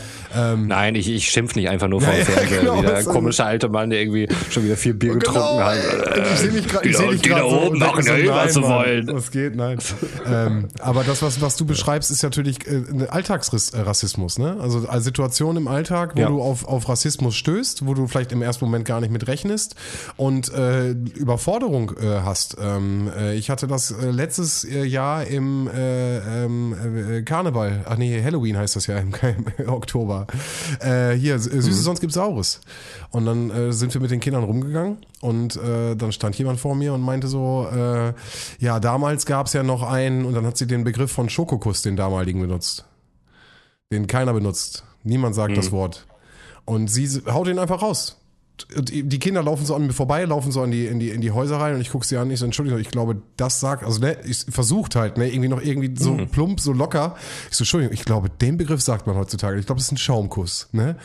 Nein, ich, ich schimpf nicht einfach nur vor Ja, ja, genau, wie der das komische alte Mann, der irgendwie schon wieder vier Bier getrunken Genau, hat. ich sehe mich gerade. Die Ich sehe da- dich die da gerade so oben denke machen so, ja Mann, wollen. Was geht? Nein. ähm, aber das, was, was du beschreibst, ist natürlich äh, Alltagsrassismus. Ne? Also als Situation im Alltag, wo Ja. du auf, auf Rassismus stößt, wo du vielleicht im ersten Moment gar nicht mit rechnest und äh, Überforderung äh, hast. Ähm, äh, ich hatte das äh, letztes äh, Jahr im äh, ähm, äh, Karneval, ach nee, Halloween heißt das ja im, im Oktober. Äh, hier, Süßes, sonst gibt's Saures. Und dann äh, sind wir mit den Kindern rumgegangen und äh, dann stand jemand vor mir und meinte so, äh, ja, damals gab's ja noch einen und dann hat sie den Begriff von Schokokuss, den damaligen benutzt. Den keiner benutzt. Niemand sagt das Wort. Und sie haut ihn einfach raus. Die Kinder laufen so an mir vorbei, laufen so an die, in, die, in die Häuser rein und ich gucke sie an, ich so, Entschuldigung, ich glaube, das sagt, also ne, ich versucht halt, ne, irgendwie noch irgendwie so plump, so locker. Ich so, Entschuldigung, ich glaube, den Begriff sagt man heutzutage. Ich glaube, das ist ein Schaumkuss, ne?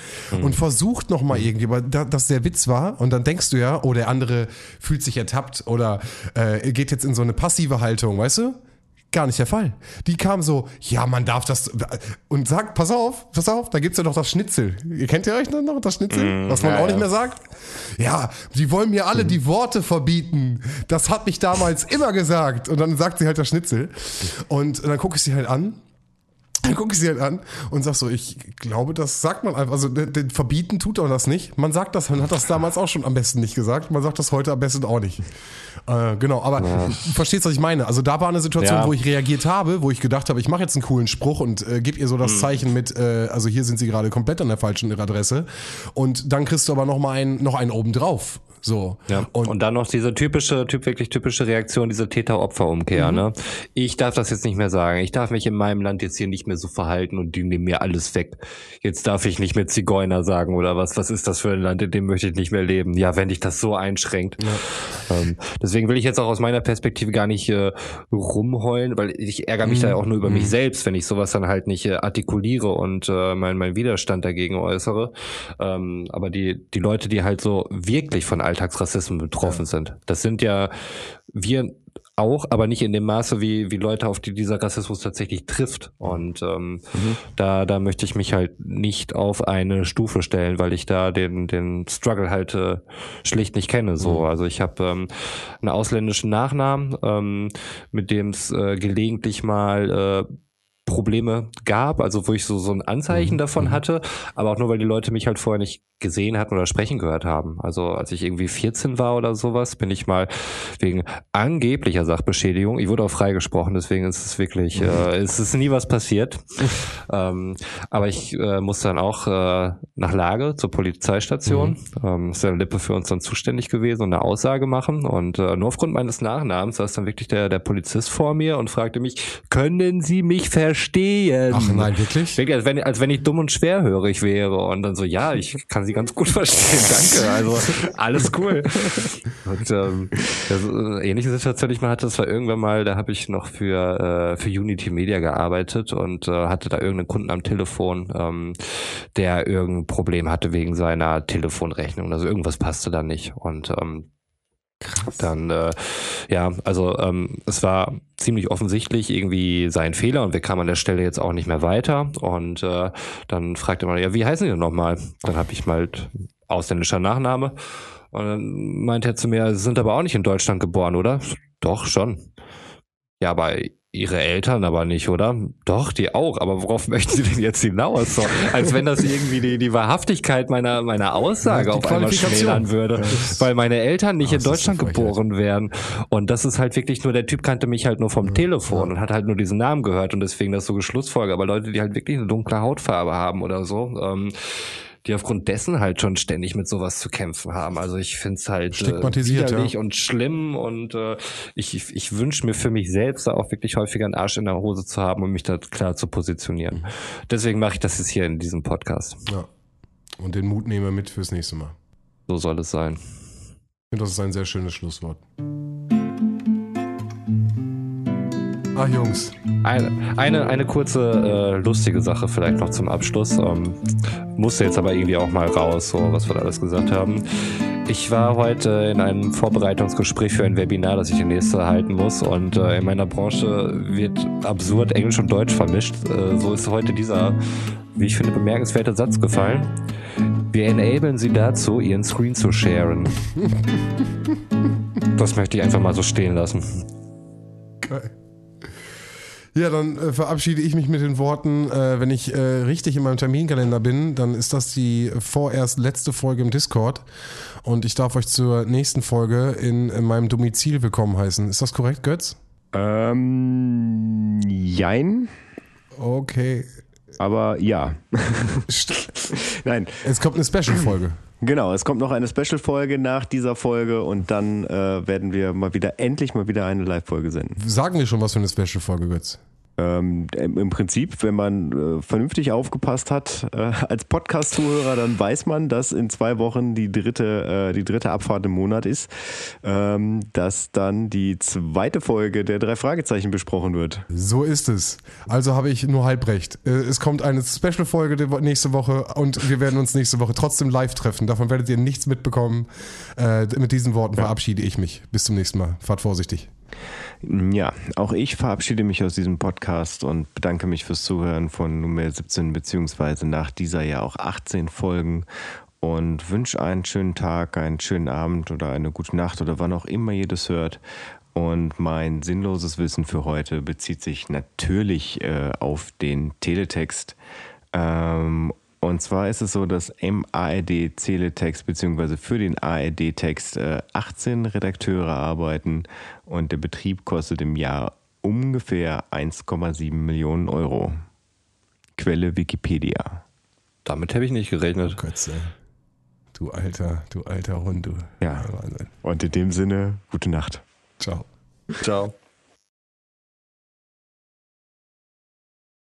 Und versucht noch mal irgendwie, aber da, dass der Witz war und dann denkst du ja, oh, der andere fühlt sich ertappt oder äh, geht jetzt in so eine passive Haltung, weißt du? Gar nicht der Fall. Die kam so, ja, man darf das und sagt, pass auf, pass auf, da gibt's ja doch das Schnitzel. Ihr kennt ihr euch noch das Schnitzel, was man ja, auch nicht ja. mehr sagt? Ja, die wollen mir alle die Worte verbieten. Das hat mich damals immer gesagt. Und dann sagt sie halt das Schnitzel. Und dann gucke ich sie halt an. Dann gucke ich sie halt an und sag so, ich glaube, das sagt man einfach. Also den, den verbieten tut er das nicht. Man sagt das, man hat das damals auch schon am besten nicht gesagt. Man sagt das heute am besten auch nicht. Äh, genau, aber du verstehst, was ich meine. Also da war eine Situation, Ja. wo ich reagiert habe, wo ich gedacht habe, ich mache jetzt einen coolen Spruch und äh, gib ihr so das Zeichen mit, äh, also hier sind sie gerade komplett an der falschen Adresse. Und dann kriegst du aber noch mal einen, noch einen oben drauf. So. Ja. Und, und dann noch diese typische, typ wirklich typische Reaktion, diese Täter-Opfer-Umkehr. Mhm. Ne? Ich darf das jetzt nicht mehr sagen. Ich darf mich in meinem Land jetzt hier nicht mehr so verhalten und die nehmen mir alles weg. Jetzt darf ich nicht mehr Zigeuner sagen oder was. Was ist das für ein Land, in dem möchte ich nicht mehr leben? Ja, wenn dich das so einschränkt. Ja. Ähm, deswegen will ich jetzt auch aus meiner Perspektive gar nicht äh, rumheulen, weil ich ärgere mich mhm. da ja auch nur über mhm. mich selbst, wenn ich sowas dann halt nicht äh, artikuliere und äh, mein, mein Widerstand dagegen äußere. Ähm, aber die, die Leute, die halt so wirklich von Alltagsrassismus betroffen ja. sind. Das sind ja wir auch, aber nicht in dem Maße, wie, wie Leute, auf die dieser Rassismus tatsächlich trifft. Und ähm, mhm. da, da möchte ich mich halt nicht auf eine Stufe stellen, weil ich da den, den Struggle halt äh, schlicht nicht kenne. So, mhm. also ich habe ähm, einen ausländischen Nachnamen, ähm, mit dem es äh, gelegentlich mal äh, Probleme gab, also wo ich so, so ein Anzeichen mhm. davon mhm. hatte, aber auch nur, weil die Leute mich halt vorher nicht gesehen hatten oder sprechen gehört haben. Also als ich irgendwie 14 war oder sowas, bin ich mal wegen angeblicher Sachbeschädigung, ich wurde auch freigesprochen, deswegen ist es wirklich, mhm. äh, es ist nie was passiert. ähm, aber ich äh, musste dann auch äh, nach Lage zur Polizeistation. Mhm. Ähm, ist der Lippe für uns dann zuständig gewesen und eine Aussage machen. Und äh, nur aufgrund meines Nachnamens saß dann wirklich der, der Polizist vor mir und fragte mich, können Sie mich verstehen? Ach nein, wirklich? Wirklich, als wenn, als wenn ich dumm und schwerhörig wäre. Und dann so, ja, ich kann Sie ganz gut verstehen. Danke. Also alles cool. Und ähm, das, ähnliche Situation, die ich mal hatte, das war irgendwann mal, da habe ich noch für, äh, für Unity Media gearbeitet und äh, hatte da irgendeinen Kunden am Telefon, ähm, der irgendein Problem hatte wegen seiner Telefonrechnung. Also irgendwas passte da nicht. Und ähm, Krass. Dann, äh, ja, also ähm, es war ziemlich offensichtlich irgendwie sein Fehler und wir kamen an der Stelle jetzt auch nicht mehr weiter. Und äh, dann fragte man, ja, wie heißen Sie denn nochmal? Dann habe ich mal ausländischer Nachname. Und dann meinte er zu mir, Sie sind aber auch nicht in Deutschland geboren, oder? Doch, schon. Ja, aber Ihre Eltern aber nicht, oder? Doch, die auch. Aber worauf möchten Sie denn jetzt hinaus? So, als wenn das irgendwie die, die Wahrhaftigkeit meiner, meiner Aussage auf einmal schmälern würde. Ja, weil meine Eltern nicht in Deutschland geboren wären. Und das ist halt wirklich nur, der Typ kannte mich halt nur vom ja, Telefon ja. und hat halt nur diesen Namen gehört und deswegen das so geschlussfolge. Aber Leute, die halt wirklich eine dunkle Hautfarbe haben oder so, ähm, die aufgrund dessen halt schon ständig mit sowas zu kämpfen haben. Also ich finde es halt äh, Stigmatisiert, äh, ja. und schlimm und äh, ich, ich wünsche mir für mich selbst da auch wirklich häufiger einen Arsch in der Hose zu haben und mich da klar zu positionieren. Mhm. Deswegen mache ich das jetzt hier in diesem Podcast. Ja. Und den Mut nehme mit fürs nächste Mal. So soll es sein. Ich finde, das ist ein sehr schönes Schlusswort. Ach Jungs. Eine, eine, eine kurze äh, lustige Sache vielleicht noch zum Abschluss. Ähm, musste jetzt aber irgendwie auch mal raus, so was wir da alles gesagt haben. Ich war heute in einem Vorbereitungsgespräch für ein Webinar, das ich demnächst halten muss. Und äh, in meiner Branche wird absurd Englisch und Deutsch vermischt. Äh, so ist heute dieser, wie ich finde, bemerkenswerte Satz gefallen. Wir enablen Sie dazu, Ihren Screen zu sharen. das möchte ich einfach mal so stehen lassen. Geil. Ja, dann äh, verabschiede ich mich mit den Worten, äh, wenn ich äh, richtig in meinem Terminkalender bin, dann ist das die vorerst letzte Folge im Discord. Und ich darf euch zur nächsten Folge in, in meinem Domizil willkommen heißen. Ist das korrekt, Götz? Ähm, jein. Okay. Aber ja. Nein. Es kommt eine Special-Folge. Genau, es kommt noch eine Special-Folge nach dieser Folge und dann äh, werden wir mal wieder, endlich mal wieder eine Live-Folge senden. Sagen wir schon was für eine Special-Folge, Götz? Ähm, Im Prinzip, wenn man äh, vernünftig aufgepasst hat äh, als Podcast-Zuhörer, dann weiß man, dass in zwei Wochen die dritte, äh, die dritte Abfahrt im Monat ist, ähm, dass dann die zweite Folge der drei Fragezeichen besprochen wird. So ist es. Also habe ich nur halb recht. Äh, es kommt eine Special-Folge nächste Woche und wir werden uns nächste Woche trotzdem live treffen. Davon werdet ihr nichts mitbekommen. Äh, mit diesen Worten ja. verabschiede ich mich. Bis zum nächsten Mal. Fahrt vorsichtig. Ja, auch ich verabschiede mich aus diesem Podcast und bedanke mich fürs Zuhören von Nummer 17 beziehungsweise nach dieser ja auch 18 Folgen und wünsche einen schönen Tag, einen schönen Abend oder eine gute Nacht oder wann auch immer ihr das hört. Und mein sinnloses Wissen für heute bezieht sich natürlich äh, auf den Teletext. Ähm, und zwar ist es so, dass im ARD-Teletext bzw. für den ARD-Text äh, 18 Redakteure arbeiten und der Betrieb kostet im Jahr ungefähr 1,7 Millionen Euro. Quelle Wikipedia. Damit habe ich nicht gerechnet. Oh Gott, Du alter, du alter Hund, du. Ja. Wahnsinn. Und in dem Sinne, gute Nacht. Ciao. Ciao.